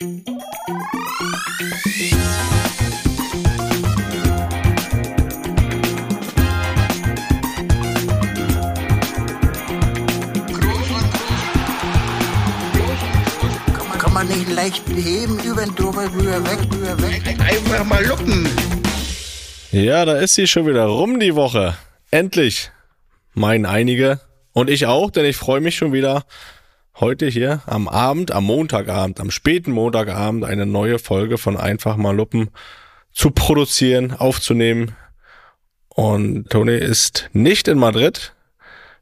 Kann man nicht leicht heben, über den drüber, rüber, weg, rüber, weg. Einfach mal luppen. Ja, da ist sie schon wieder rum die Woche. Endlich. Meinen einige. Und ich auch, denn ich freue mich schon wieder heute hier am Abend, am Montagabend, am späten Montagabend eine neue Folge von Einfach mal Luppen zu produzieren, aufzunehmen. Und Toni ist nicht in Madrid,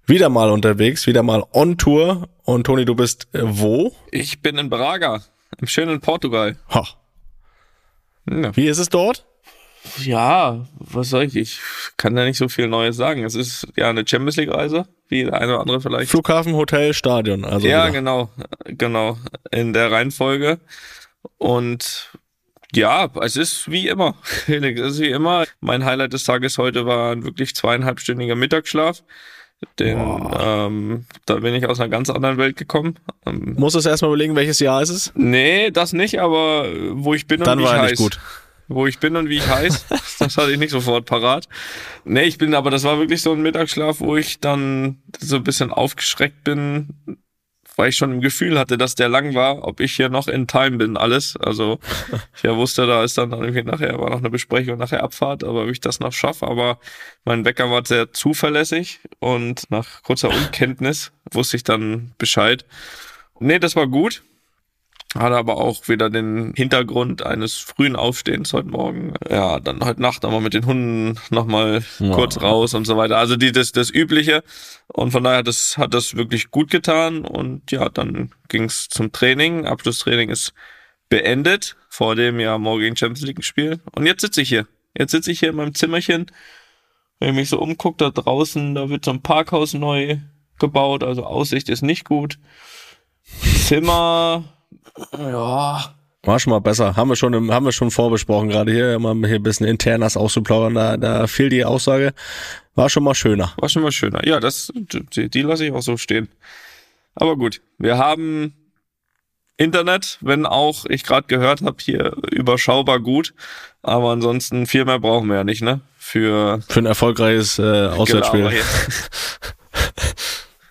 wieder mal unterwegs, wieder mal on Tour. Und Toni, du bist äh, wo? Ich bin in Braga, im schönen Portugal. Ha. Ja. Wie ist es dort? Ja, was soll ich? Ich kann da nicht so viel Neues sagen. Es ist ja eine Champions League Reise, wie der eine oder andere vielleicht. Flughafen, Hotel, Stadion. Also ja, wieder. genau, genau, in der Reihenfolge. Und ja, es ist wie immer. Es ist wie immer. Mein Highlight des Tages heute war ein wirklich zweieinhalbstündiger Mittagsschlaf. Den, ähm, da bin ich aus einer ganz anderen Welt gekommen. Ähm, Muss es erstmal überlegen, welches Jahr ist es? nee, das nicht, aber wo ich bin und Dann wie ich war er heiß. nicht gut. Wo ich bin und wie ich heiß. das hatte ich nicht sofort parat. Nee, ich bin, aber das war wirklich so ein Mittagsschlaf, wo ich dann so ein bisschen aufgeschreckt bin, weil ich schon im Gefühl hatte, dass der lang war, ob ich hier noch in Time bin, alles. Also ich ja wusste, da ist dann irgendwie nachher, war noch eine Besprechung, nachher Abfahrt, aber ob ich das noch schaffe. Aber mein Wecker war sehr zuverlässig und nach kurzer Unkenntnis wusste ich dann Bescheid. Nee, das war gut. Hatte aber auch wieder den Hintergrund eines frühen Aufstehens heute Morgen. Ja, dann heute Nacht nochmal mit den Hunden nochmal Ja. kurz raus und so weiter. Also die, das, das Übliche. Und von daher hat das, hat das wirklich gut getan. Und ja, dann ging's zum Training. Abschlusstraining ist beendet vor dem ja morgigen Champions League Spiel. Und jetzt sitze ich hier. Jetzt sitze ich hier in meinem Zimmerchen. Wenn ich mich so umgucke, da draußen, da wird so ein Parkhaus neu gebaut. Also Aussicht ist nicht gut. Zimmer, ja, War schon mal besser. Haben wir schon, im, haben wir schon vorbesprochen, gerade hier, mal hier ein bisschen internas auszuplaudern. Da, da fiel die Aussage. War schon mal schöner. War schon mal schöner. Ja, das, die, die lasse ich auch so stehen. Aber gut, wir haben Internet, wenn auch ich gerade gehört habe, hier überschaubar gut. Aber ansonsten viel mehr brauchen wir ja nicht, ne? Für Für ein erfolgreiches äh, Auswärtsspiel. Gelaber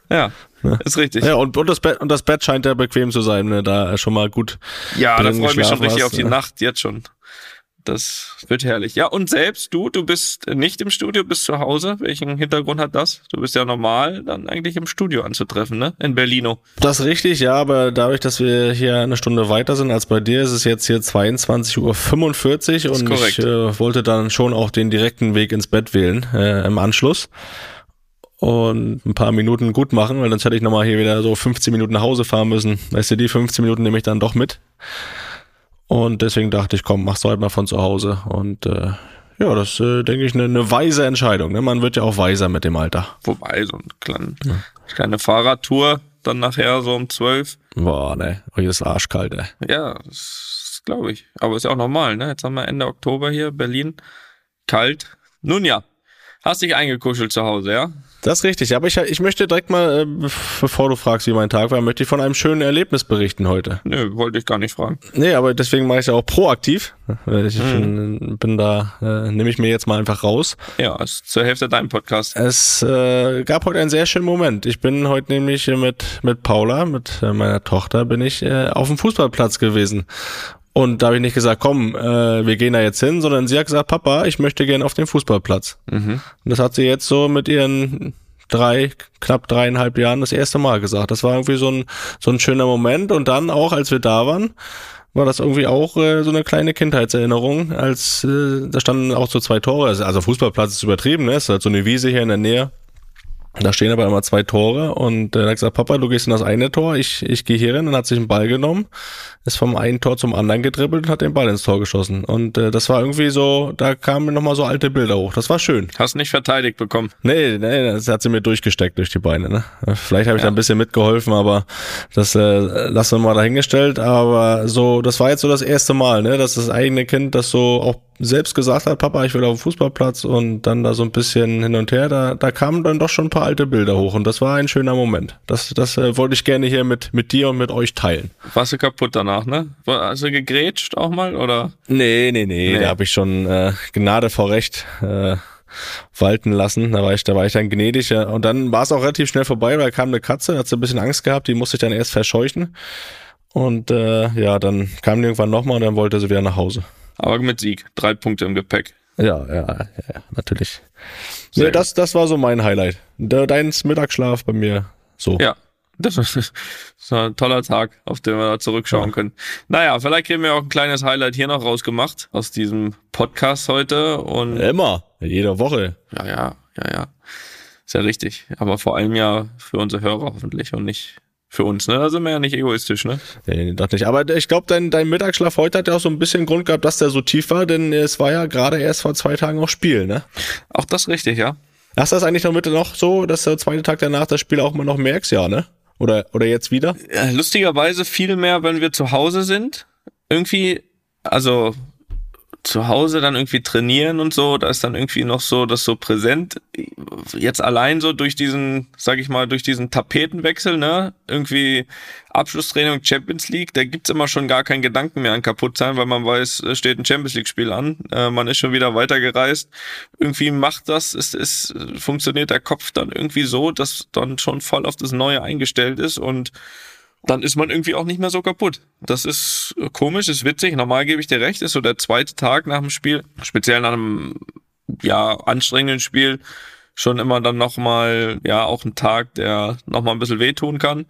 hier. ja, ist richtig. Ja, und, und, das Bett, und das Bett scheint ja bequem zu sein, ne? da schon mal gut. Ja, da freue ich mich schon richtig hast, auf die ne? Nacht, jetzt schon. Das wird herrlich. Ja, und selbst du, du bist nicht im Studio, bist zu Hause. Welchen Hintergrund hat das? Du bist ja normal dann eigentlich im Studio anzutreffen, ne? In Berlino. Das ist richtig, ja, aber dadurch, dass wir hier eine Stunde weiter sind als bei dir, ist es jetzt hier 22.45 Uhr und korrekt. ich äh, wollte dann schon auch den direkten Weg ins Bett wählen äh, im Anschluss und ein paar Minuten gut machen, weil sonst hätte ich nochmal hier wieder so 15 Minuten nach Hause fahren müssen. Weißt du, die 15 Minuten nehme ich dann doch mit. Und deswegen dachte ich, komm, mach's heute mal von zu Hause. Und äh, ja, das äh, denke ich eine, eine weise Entscheidung. Ne? Man wird ja auch weiser mit dem Alter. Wobei, so eine kleine, kleine Fahrradtour, dann nachher so um zwölf. Boah, ne, euch ist arschkalt, ey. Ja, das glaube ich. Aber ist ja auch normal, ne? Jetzt haben wir Ende Oktober hier, Berlin. Kalt. Nun ja. Hast dich eingekuschelt zu Hause, ja? Das ist richtig, aber ich, ich möchte direkt mal, äh, bevor du fragst, wie mein Tag war, möchte ich von einem schönen Erlebnis berichten heute. Nö, wollte ich gar nicht fragen. Nee, aber deswegen mache ich ja auch proaktiv. Ich Mhm. bin, da, äh, nehme ich mir jetzt mal einfach raus. Ja, ist zur Hälfte dein Podcast. Es äh, gab heute einen sehr schönen Moment. Ich bin heute nämlich mit, mit Paula, mit äh, meiner Tochter, bin ich äh, auf dem Fußballplatz gewesen. Und da habe ich nicht gesagt, komm, äh, wir gehen da jetzt hin, sondern sie hat gesagt, Papa, ich möchte gerne auf den Fußballplatz. Mhm. Und das hat sie jetzt so mit ihren drei, knapp dreieinhalb Jahren das erste Mal gesagt. Das war irgendwie so ein, so ein schöner Moment. Und dann auch, als wir da waren, war das irgendwie auch äh, so eine kleine Kindheitserinnerung, als äh, da standen auch so zwei Tore. Also Fußballplatz ist übertrieben, ne? Es ist halt so eine Wiese hier in der Nähe. Da stehen aber immer zwei Tore und äh, er hat gesagt, Papa, du gehst in das eine Tor, ich, ich gehe hier hin und hat sich einen Ball genommen, ist vom einen Tor zum anderen gedribbelt und hat den Ball ins Tor geschossen. Und äh, das war irgendwie so, da kamen nochmal so alte Bilder hoch. Das war schön. Hast nicht verteidigt bekommen. Nee, nee, das hat sie mir durchgesteckt durch die Beine. Ne? Vielleicht habe ich Ja. da ein bisschen mitgeholfen, aber das äh, lassen wir mal dahingestellt. Aber so, das war jetzt so das erste Mal, ne, dass das eigene Kind das so auch selbst gesagt hat, Papa, ich will auf den Fußballplatz und dann da so ein bisschen hin und her, da, da kamen dann doch schon ein paar alte Bilder hoch und das war ein schöner Moment. Das, das äh, wollte ich gerne hier mit, mit dir und mit euch teilen. Warst du kaputt danach, ne? Hast du gegrätscht auch mal, oder? Nee, nee, nee, Nee. da habe ich schon äh, Gnade vor Recht äh, walten lassen. Da war ich, da war ich dann gnädig. Ja. Und dann war es auch relativ schnell vorbei, weil kam eine Katze, hat sie ein bisschen Angst gehabt, die musste ich dann erst verscheuchen. Und äh, ja, dann kam die irgendwann nochmal und dann wollte sie wieder nach Hause. Aber mit Sieg. Drei Punkte im Gepäck. Ja, ja, ja, ja natürlich. Sehr Nee, das, das war so mein Highlight. De, dein Mittagsschlaf bei mir so. Ja. Das ist, das war ein toller Tag, auf den wir da zurückschauen Ja. können. Naja, vielleicht kriegen wir auch ein kleines Highlight hier noch rausgemacht aus diesem Podcast heute. Und Immer, jede Woche. ja, ja, ja, ja. Ist ja richtig. Aber vor allem ja für unsere Hörer hoffentlich und nicht für uns, ne? Da sind wir ja nicht egoistisch, ne? Nee, doch nicht. Aber ich glaube, dein, dein Mittagsschlaf heute hat ja auch so ein bisschen Grund gehabt, dass der so tief war, denn es war ja gerade erst vor zwei Tagen auch Spiel, ne? Auch das richtig, ja. Hast du das eigentlich noch mit noch so, dass der zweite Tag danach das Spiel auch immer noch merkst, ja, ne? Oder, oder jetzt wieder? Lustigerweise viel mehr, wenn wir zu Hause sind. Irgendwie, also zu Hause dann irgendwie trainieren und so, da ist dann irgendwie noch so das so präsent. Jetzt allein so durch diesen, sag ich mal, durch diesen Tapetenwechsel, ne? Irgendwie Abschlusstraining Champions League, da gibt's immer schon gar keinen Gedanken mehr an kaputt sein, weil man weiß, es steht ein Champions League Spiel an, äh, man ist schon wieder weitergereist. Irgendwie macht das, es ist, funktioniert der Kopf dann irgendwie so, dass dann schon voll auf das Neue eingestellt ist und dann ist man irgendwie auch nicht mehr so kaputt. Das ist komisch, ist witzig. Normal gebe ich dir recht, ist so der zweite Tag nach dem Spiel, speziell nach einem ja anstrengenden Spiel, schon immer dann noch mal ja auch ein Tag, der noch mal ein bisschen wehtun kann.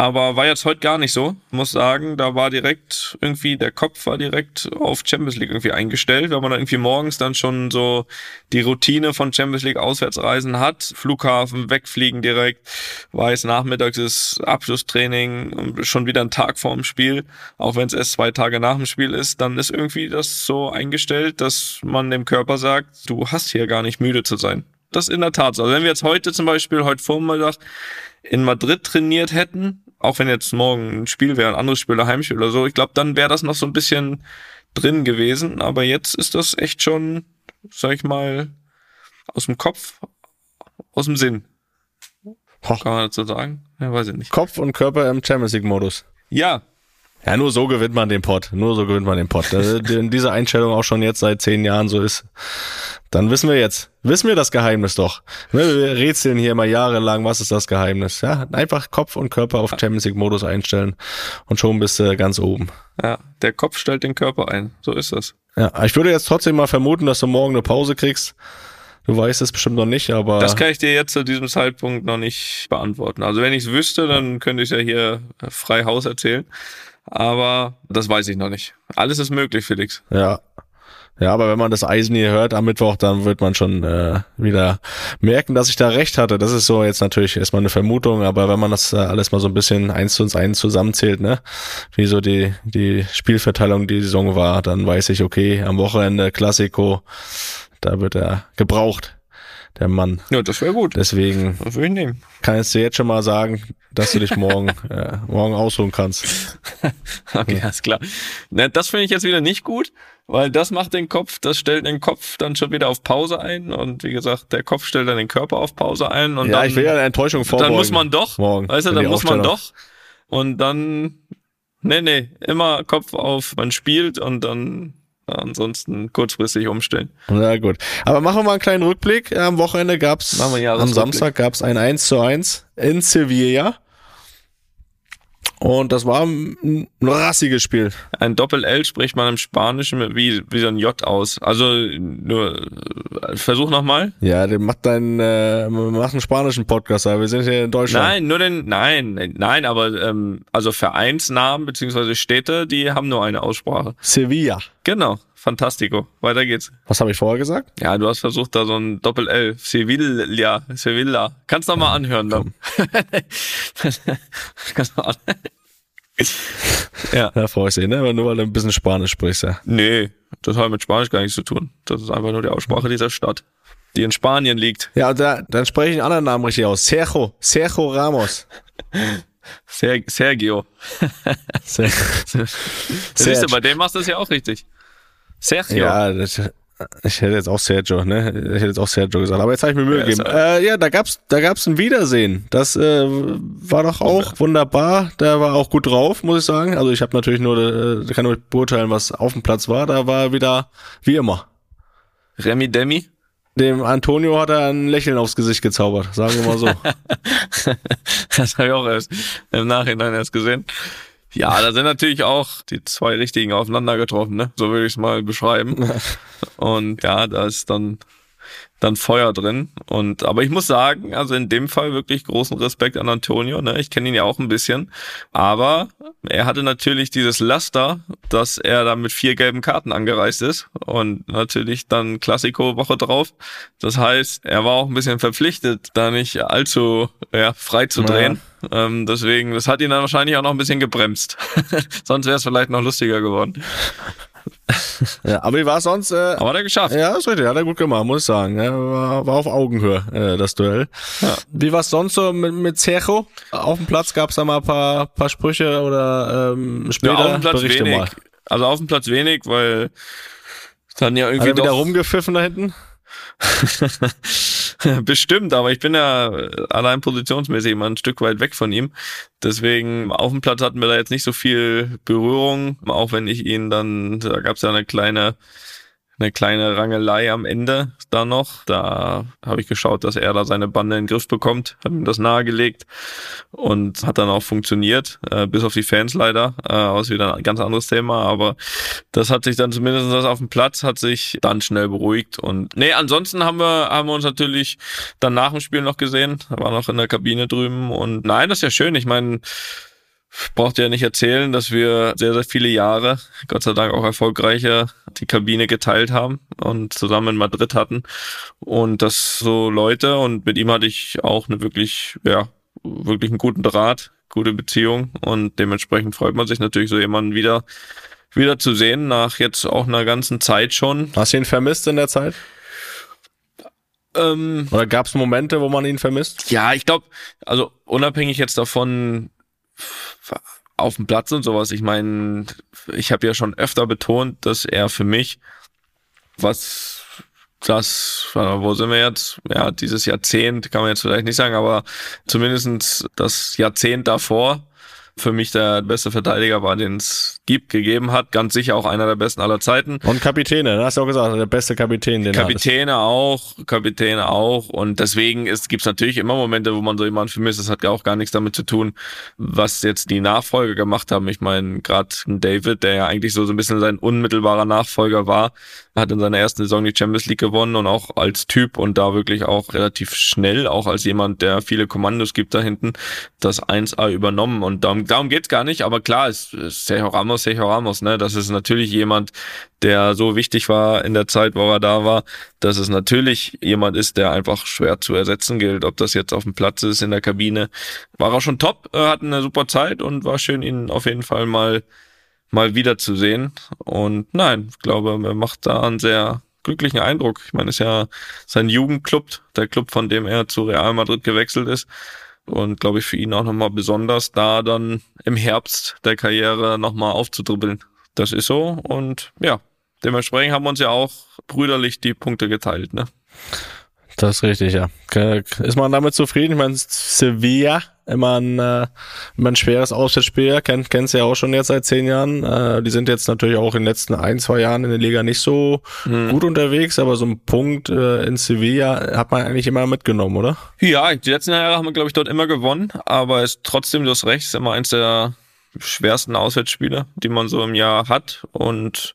Aber war jetzt heute gar nicht so. Muss sagen, da war direkt irgendwie, der Kopf war direkt auf Champions League irgendwie eingestellt, weil man dann irgendwie morgens dann schon so die Routine von Champions League Auswärtsreisen hat. Flughafen, wegfliegen direkt, weiß nachmittags ist Abschlusstraining, schon wieder ein Tag vor dem Spiel, auch wenn es erst zwei Tage nach dem Spiel ist, dann ist irgendwie das so eingestellt, dass man dem Körper sagt, du hast hier gar nicht müde zu sein. Das in der Tat so. Also wenn wir jetzt heute zum Beispiel, heute Vormittag in Madrid trainiert hätten, auch wenn jetzt morgen ein Spiel wäre, ein anderes Spiel, ein Heimspiel oder so, ich glaube, dann wäre das noch so ein bisschen drin gewesen. Aber jetzt ist das echt schon, sag ich mal, aus dem Kopf, aus dem Sinn. Hoch. Kann man dazu sagen? Ja, weiß ich nicht. Kopf und Körper im Champions League Modus. Ja, Ja, nur so gewinnt man den Pot. Nur so gewinnt man den Pot. Äh, Wenn diese Einstellung auch schon jetzt seit zehn Jahren so ist, dann wissen wir jetzt, wissen wir das Geheimnis doch. Wir rätseln hier immer jahrelang, was ist das Geheimnis? Ja, einfach Kopf und Körper auf Champions League Modus einstellen und schon bist du ganz oben. ja, der Kopf stellt den Körper ein. So ist das. Ja, ich würde jetzt trotzdem mal vermuten, dass du morgen eine Pause kriegst. Du weißt es bestimmt noch nicht, aber Das kann ich dir jetzt zu diesem Zeitpunkt noch nicht beantworten. Also wenn ich es wüsste, dann könnte ich ja hier frei Haus erzählen. Aber das weiß ich noch nicht. Alles ist möglich, Felix. Ja. Ja, aber wenn man das Eisen hier hört am Mittwoch, dann wird man schon äh, wieder merken, dass ich da recht hatte. Das ist so jetzt natürlich erstmal eine Vermutung, aber wenn man das äh, alles mal so ein bisschen eins zu eins zusammenzählt, ne, wie so die, die Spielverteilung die Saison war, dann weiß ich, okay, am Wochenende Klassiko, da wird er gebraucht, der Mann. Ja, das wäre gut. Deswegen Das würde ich nehmen. kann ich dir jetzt schon mal sagen, dass du dich morgen, äh, morgen ausruhen kannst. Okay, alles klar. Ne, das finde ich jetzt wieder nicht gut, weil das macht den Kopf, das stellt den Kopf dann schon wieder auf Pause ein und wie gesagt, der Kopf stellt dann den Körper auf Pause ein und ja, dann, ich will ja eine Enttäuschung vorbeugen. dann muss man doch, morgen, weißt du, dann muss man doch und dann, nee, nee, immer Kopf auf, man spielt und dann ansonsten kurzfristig umstellen. Na gut. Aber machen wir mal einen kleinen Rückblick. Am Wochenende wir einen am. Samstag gab's ein 1 zu 1 in Sevilla. Und das war ein rassiges Spiel. Ein Doppel-L spricht man im Spanischen wie, wie so ein J aus. Also nur versuch nochmal. Ja, der macht einen, äh, macht einen spanischen Podcast, aber wir sind hier in Deutschland. Nein, nur den, nein, nein, aber ähm, also Vereinsnamen beziehungsweise Städte, die haben nur eine Aussprache. Sevilla. Genau, fantastico. Weiter geht's. Was habe ich vorher gesagt? Ja, du hast versucht, da so ein Doppel-L. Sevilla, Sevilla. Kannst noch mal anhören dann. Kannst noch an. ja. Ja, freue ich mich, ne? Aber nur weil du ein bisschen Spanisch sprichst, ja. Nee, das hat mit Spanisch gar nichts zu tun. Das ist einfach nur die Aussprache dieser Stadt, die in Spanien liegt. Ja, da, dann spreche ich einen anderen Namen richtig aus. Sergio. Sergio Ramos. Ser Sergio. Ser Siehst du, bei dem machst du es ja auch richtig. Sergio. Ja, das, ich hätte jetzt auch Sergio, ne? Ich hätte jetzt auch Sergio gesagt, aber jetzt habe ich mir Mühe Ja, gegeben. Äh, ja, da gab's, da gab's ein Wiedersehen. Das äh, war doch auch wunderbar. Der war auch gut drauf, muss ich sagen. Also ich habe natürlich nur, äh, kann nur beurteilen, was auf dem Platz war. Da war er wieder wie immer. Remy Demi. Dem Antonio hat er ein Lächeln aufs Gesicht gezaubert, sagen wir mal so. Das habe ich auch erst im Nachhinein erst gesehen. Ja, da sind natürlich auch die zwei richtigen aufeinander getroffen, ne? So würde ich es mal beschreiben. Und ja, da ist dann dann Feuer drin. Und aber ich muss sagen, also in dem Fall wirklich großen Respekt an Antonio. Ne? Ich kenne ihn ja auch ein bisschen, aber er hatte natürlich dieses Laster, dass er da mit vier gelben Karten angereist ist und natürlich dann Klassiko Woche drauf. Das heißt, er war auch ein bisschen verpflichtet, da nicht allzu ja, frei zu Ja. drehen. Ähm, deswegen, das hat ihn dann wahrscheinlich auch noch ein bisschen gebremst. Sonst wäre es vielleicht noch lustiger geworden. Ja, aber wie war sonst? Äh, Aber hat er geschafft. Ja, ist richtig, hat er gut gemacht, muss ich sagen. Ja, war, war auf Augenhöhe, äh, das Duell. Ja. Wie war's sonst so mit, mit Sergio? Auf dem Platz gab's da mal ein paar, paar Sprüche oder ähm, später Ja, auf dem Platz Berichte wenig. mal. Also auf dem Platz wenig, weil dann ja Hat irgendwie er wieder doch rumgepfiffen da hinten? bestimmt, aber ich bin ja allein positionsmäßig immer ein Stück weit weg von ihm. Deswegen auf dem Platz hatten wir da jetzt nicht so viel Berührung, auch wenn ich ihn dann, da gab es ja eine kleine eine kleine Rangelei am Ende da noch. Da habe ich geschaut, dass er da seine Bande in den Griff bekommt, habe ihm das nahegelegt und hat dann auch funktioniert, äh, bis auf die Fans leider. Äh, ist wieder ein ganz anderes Thema, aber das hat sich dann zumindest das auf dem Platz hat sich dann schnell beruhigt und nee, ansonsten haben wir haben wir uns natürlich dann nach dem Spiel noch gesehen, war noch in der Kabine drüben und nein, das ist ja schön. Ich meine, braucht ja nicht erzählen, dass wir sehr, sehr viele Jahre, Gott sei Dank auch erfolgreicher, die Kabine geteilt haben und zusammen in Madrid hatten. Und das so Leute und mit ihm hatte ich auch eine wirklich, ja, wirklich einen guten Draht, gute Beziehung und dementsprechend freut man sich natürlich so jemanden wieder, wieder zu sehen, nach jetzt auch einer ganzen Zeit schon. Hast du ihn vermisst in der Zeit? Ähm, Oder gab's Momente, wo man ihn vermisst? Ja, ich glaube, also unabhängig jetzt davon auf dem Platz und sowas, ich meine, ich habe ja schon öfter betont, dass er für mich, was das, wo sind wir jetzt? Ja, dieses Jahrzehnt kann man jetzt vielleicht nicht sagen, aber zumindestens das Jahrzehnt davor für mich der beste Verteidiger war, den es gibt, gegeben hat. Ganz sicher auch einer der besten aller Zeiten. Und Kapitäne, ne? hast du auch gesagt, der beste Kapitän, den. Kapitäne auch, Kapitäne auch. Und deswegen ist, gibt's natürlich immer Momente, wo man so jemanden vermisst. Das hat ja auch gar nichts damit zu tun, was jetzt die Nachfolger gemacht haben. Ich meine, gerade David, der ja eigentlich so, so ein bisschen sein unmittelbarer Nachfolger war, hat in seiner ersten Saison die Champions League gewonnen und auch als Typ und da wirklich auch relativ schnell, auch als jemand, der viele Kommandos gibt da hinten, das 1A übernommen. Und darum, darum geht's gar nicht. Aber klar, es ist Sergio Ramos, Sergio Ramos, ne? Das ist natürlich jemand, der so wichtig war in der Zeit, wo er da war, dass es natürlich jemand ist, der einfach schwer zu ersetzen gilt. Ob das jetzt auf dem Platz ist, in der Kabine, war er schon top, äh, hat eine super Zeit und war schön, ihn auf jeden Fall mal mal wiederzusehen. Und nein, ich glaube, er macht da einen sehr glücklichen Eindruck. Ich meine, es ist ja sein Jugendclub, der Club, von dem er zu Real Madrid gewechselt ist. Und glaube ich, für ihn auch nochmal besonders, da dann im Herbst der Karriere nochmal aufzudribbeln. Das ist so. Und ja, dementsprechend haben wir uns ja auch brüderlich die Punkte geteilt. Ne? Das ist richtig, ja. Ist man damit zufrieden? Ich meine, Sevilla, immer ein, äh, immer ein schweres Auswärtsspiel, kennt kennst du ja auch schon jetzt seit zehn Jahren. Äh, die sind jetzt natürlich auch in den letzten ein, zwei Jahren in der Liga nicht so gut unterwegs, aber so ein Punkt äh, in Sevilla hat man eigentlich immer mitgenommen, oder? Ja, die letzten Jahre haben wir, glaube ich, dort immer gewonnen, aber ist trotzdem, du hast recht, ist immer eins der schwersten Auswärtsspiele, die man so im Jahr hat. Und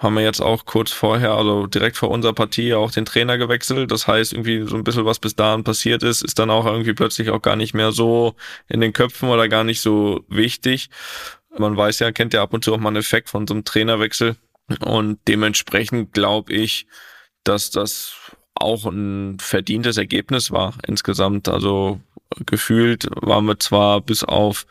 haben wir jetzt auch kurz vorher, also direkt vor unserer Partie, auch den Trainer gewechselt. Das heißt, irgendwie so ein bisschen, was bis dahin passiert ist, ist dann auch irgendwie plötzlich auch gar nicht mehr so in den Köpfen oder gar nicht so wichtig. Man weiß ja, kennt ja ab und zu auch mal einen Effekt von so einem Trainerwechsel. Und dementsprechend glaube ich, dass das auch ein verdientes Ergebnis war insgesamt. Also gefühlt waren wir zwar bis auf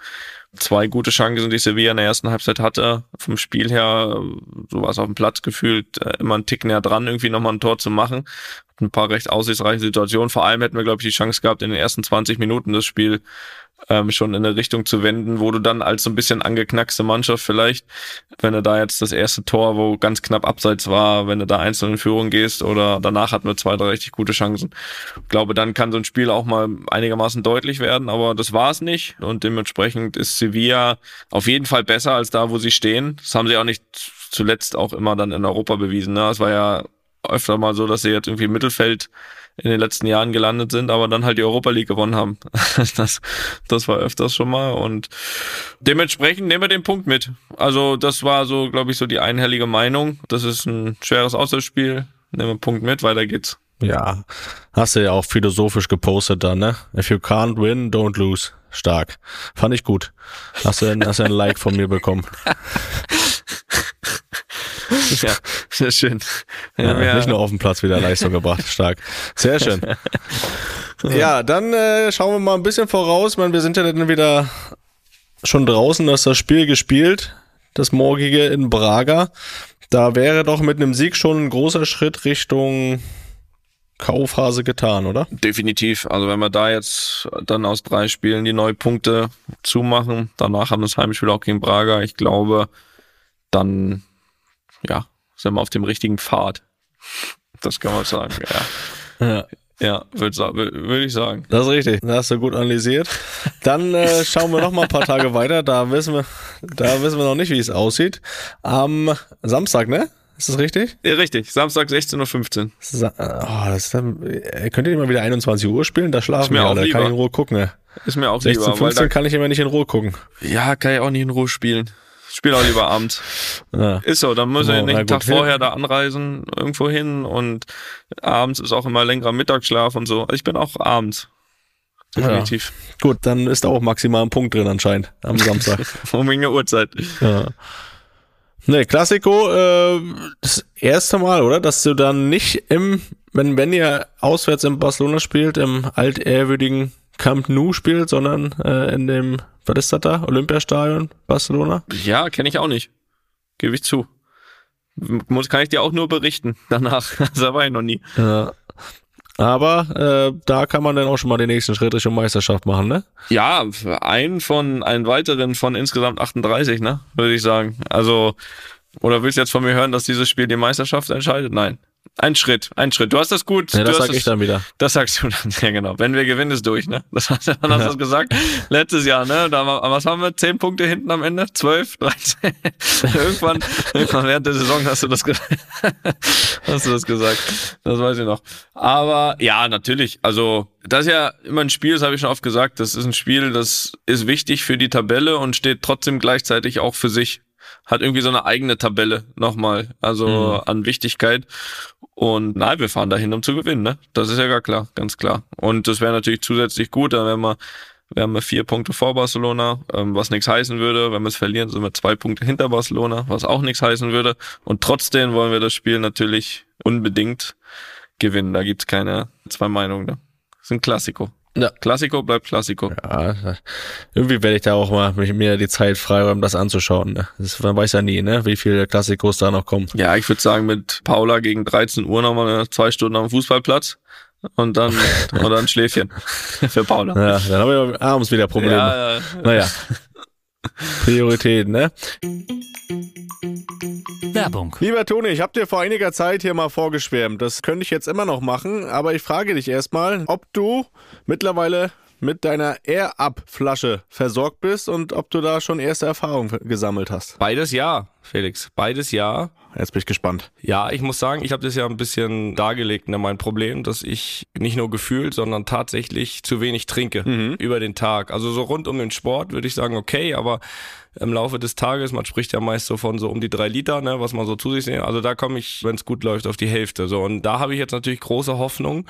zwei gute Chancen, die Sevilla in der ersten Halbzeit hatte, vom Spiel her, so war es auf dem Platz gefühlt, äh, immer einen Tick näher dran, irgendwie nochmal ein Tor zu machen. Ein paar recht aussichtsreiche Situationen. Vor allem hätten wir, glaube ich, die Chance gehabt, in den ersten 20 Minuten das Spiel ähm, schon in eine Richtung zu wenden, wo du dann als so ein bisschen angeknackste Mannschaft vielleicht, wenn du da jetzt das erste Tor, wo ganz knapp abseits war, wenn du da einzeln in Führung gehst oder danach hatten wir zwei, drei richtig gute Chancen. Ich glaube, dann kann so ein Spiel auch mal einigermaßen deutlich werden, aber das war es nicht und dementsprechend ist Sevilla auf jeden Fall besser als da, wo sie stehen. Das haben sie auch nicht zuletzt auch immer dann in Europa bewiesen. Ne? Es war ja öfter mal so, dass sie jetzt irgendwie im Mittelfeld in den letzten Jahren gelandet sind, aber dann halt die Europa League gewonnen haben. Das, das war öfters schon mal und dementsprechend nehmen wir den Punkt mit. Also das war so, glaube ich, so die einhellige Meinung. Das ist ein schweres Auswärtsspiel. Nehmen wir einen Punkt mit, weiter geht's. Ja, hast du ja auch philosophisch gepostet dann, ne? If you can't win, don't lose. Stark. Fand ich gut. Hast du, hast du ein Like von mir bekommen. ja, sehr schön. Ja, Ja, Nicht nur auf dem Platz wieder Leistung gebracht. Stark. Sehr schön. Ja, dann äh, schauen wir mal ein bisschen voraus. Ich meine, wir sind ja dann wieder schon draußen, dass das Spiel gespielt, das morgige in Braga. Da wäre doch mit einem Sieg schon ein großer Schritt Richtung Kaufphase getan, oder? Definitiv. Also wenn wir da jetzt dann aus drei Spielen die neun Punkte zumachen, danach haben wir das Heimspiel auch gegen Braga. Ich glaube, dann ja, sind wir auf dem richtigen Pfad. Das kann man sagen, ja. Ja. Ja, würde würd, ich sagen. Das ist richtig. Das hast du gut analysiert. Dann äh, schauen wir noch mal ein paar Tage weiter. Da wissen wir, da wissen wir noch nicht, wie es aussieht. Am Samstag, ne? Ist das richtig? Ja, richtig. Samstag 16.15 Uhr. Sa oh, das ist dann, äh, könnt ihr nicht mal wieder 21 Uhr spielen? Da schlafen wir auch alle. Da kann ich in Ruhe gucken. Ne? Ist mir auch 16, lieber, weil 15 da, kann ich immer nicht in Ruhe gucken. ja, kann ich auch nicht in Ruhe spielen. Spiele auch lieber abends. Ja. Ist so, dann muss Oh, ich na den gut. Tag vorher da anreisen, irgendwo hin und abends ist auch immer längerer Mittagsschlaf und so. Also ich bin auch abends. Definitiv. Gut, dann ist da auch maximal ein Punkt drin anscheinend am Samstag. Um irgendeine Uhrzeit. ja. Ne, Klassiko, äh, das erste Mal, oder? Dass du dann nicht im, wenn, wenn ihr auswärts in Barcelona spielt, im altehrwürdigen Camp Nou spielt, sondern äh, in dem, was ist das da? Olympiastadion, Barcelona? Ja, kenne ich auch nicht. Gebe ich zu. Muss, kann ich dir auch nur berichten danach. Das war ich noch nie. Ja. Aber äh, da kann man dann auch schon mal den nächsten Schritt Richtung Meisterschaft machen, ne? Ja, einen von, einen weiteren von insgesamt 38, ne? Würde ich sagen. Also, oder willst du jetzt von mir hören, dass dieses Spiel die Meisterschaft entscheidet? Nein. Ein Schritt, ein Schritt. Du hast das gut. Ja, du das sag ich dann wieder. Das sagst du dann, ja genau. Wenn wir gewinnen, ist durch, ne? Das hast, wann hast du das gesagt? Letztes Jahr, ne? Da was haben wir? Zehn Punkte hinten am Ende? Zwölf? 13? irgendwann, irgendwann während der Saison hast du das, ge- hast du das gesagt. Das weiß ich noch. Aber ja, natürlich. Also, das ist ja immer ein Spiel, das habe ich schon oft gesagt. Das ist ein Spiel, das ist wichtig für die Tabelle und steht trotzdem gleichzeitig auch für sich. Hat irgendwie so eine eigene Tabelle nochmal, also an Wichtigkeit. Und nein, wir fahren dahin, um zu gewinnen, ne? Das ist ja gar klar, ganz klar. Und das wäre natürlich zusätzlich gut, dann wären wir, wären wir vier Punkte vor Barcelona, ähm, was nichts heißen würde. Wenn wir es verlieren, sind wir zwei Punkte hinter Barcelona, was auch nichts heißen würde. Und trotzdem wollen wir das Spiel natürlich unbedingt gewinnen. Da gibt's keine zwei Meinungen. Ne? Das ist ein Klassiko. Ja. Klassiko bleibt Klassiko. Ja, irgendwie werde ich da auch mal mich- mir die Zeit freiräumen, das anzuschauen. Ne? Das, man weiß ja nie, ne? wie viele Klassikos da noch kommen. Ja, ich würde sagen, mit Paula gegen 13 Uhr nochmal zwei Stunden am Fußballplatz und dann, und dann Schläfchen für Paula. Ja, dann haben wir abends wieder Probleme. Ja, ja. Naja. Prioritäten, ne? Werbung. Lieber Toni, ich habe dir vor einiger Zeit hier mal vorgeschwärmt. Das könnte ich jetzt immer noch machen, aber ich frage dich erstmal, ob du mittlerweile mit deiner Air-Up-Flasche versorgt bist und ob du da schon erste Erfahrungen gesammelt hast. Beides ja, Felix. Beides ja. Jetzt bin ich gespannt. Ja, ich muss sagen, ich habe das ja ein bisschen dargelegt, ne, mein Problem, dass ich nicht nur gefühlt, sondern tatsächlich zu wenig trinke über den Tag. Also so rund um den Sport würde ich sagen, okay, aber im Laufe des Tages, man spricht ja meist so von so um die drei Liter, ne, was man so zu sich sehen. Also da komme ich, wenn es gut läuft, auf die Hälfte. So und da habe ich jetzt natürlich große Hoffnung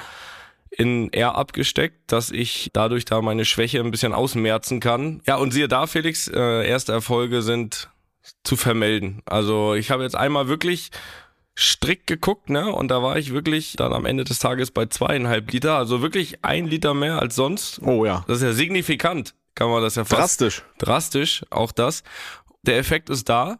in R abgesteckt, dass ich dadurch da meine Schwäche ein bisschen ausmerzen kann. Ja, und siehe da, Felix, äh, erste Erfolge sind zu vermelden. Also ich habe jetzt einmal wirklich strikt geguckt, ne? Und da war ich wirklich dann am Ende des Tages bei zweieinhalb Liter, also wirklich ein Liter mehr als sonst. Oh ja. Das ist ja signifikant, kann man das ja fast Drastisch. drastisch, auch das. Der Effekt ist da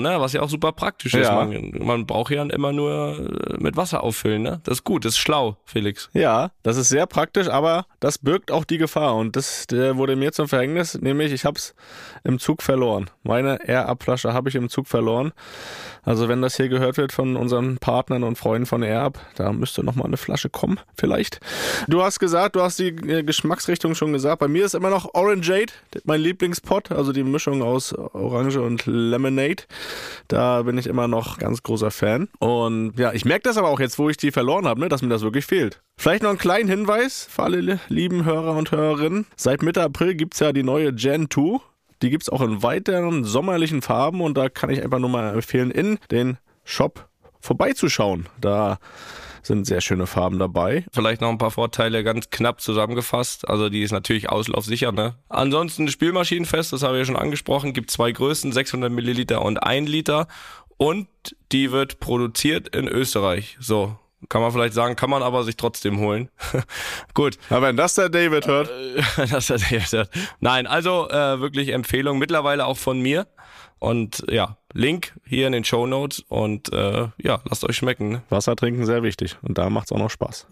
ne? Was ja auch super praktisch ist. Ja. Man, man braucht ja immer nur äh, mit Wasser auffüllen, ne? Das ist gut, das ist schlau, Felix. Ja, das ist sehr praktisch, aber das birgt auch die Gefahr. Und das wurde mir zum Verhängnis, nämlich ich habe es im Zug verloren. Meine Air-Up-Flasche habe ich im Zug verloren. Also wenn das hier gehört wird von unseren Partnern und Freunden von Air-Up, da müsste noch mal eine Flasche kommen, vielleicht. Du hast gesagt, du hast die äh, Geschmacksrichtung schon gesagt. Bei mir ist immer noch Orangeade, mein Lieblingspot, also die Mischung aus Orange und Lemonade. Da bin ich immer noch ganz großer Fan. Und ja, ich merke das aber auch jetzt, wo ich die verloren habe, ne, dass mir das wirklich fehlt. Vielleicht noch einen kleinen Hinweis für alle li- lieben Hörer und Hörerinnen. Seit Mitte April gibt's ja die neue Gen 2. Die gibt's auch in weiteren sommerlichen Farben und da kann ich einfach nur mal empfehlen, in den Shop vorbeizuschauen. Da sind sehr schöne Farben dabei. Vielleicht noch ein paar Vorteile ganz knapp zusammengefasst. Also die ist natürlich auslaufsicher. Ne? Ansonsten Spielmaschinenfest, das habe ich ja schon angesprochen, gibt zwei Größen, 600 Milliliter und 1 Liter. Und die wird produziert in Österreich. So, kann man vielleicht sagen, kann man aber sich trotzdem holen. Gut, Aber wenn das der David hört, das hat er gesagt. Nein, also äh, wirklich Empfehlung, mittlerweile auch von mir. Und ja, Link hier in den Show Notes und äh, ja, lasst euch schmecken. Ne? Wasser trinken sehr wichtig und da macht's auch noch Spaß.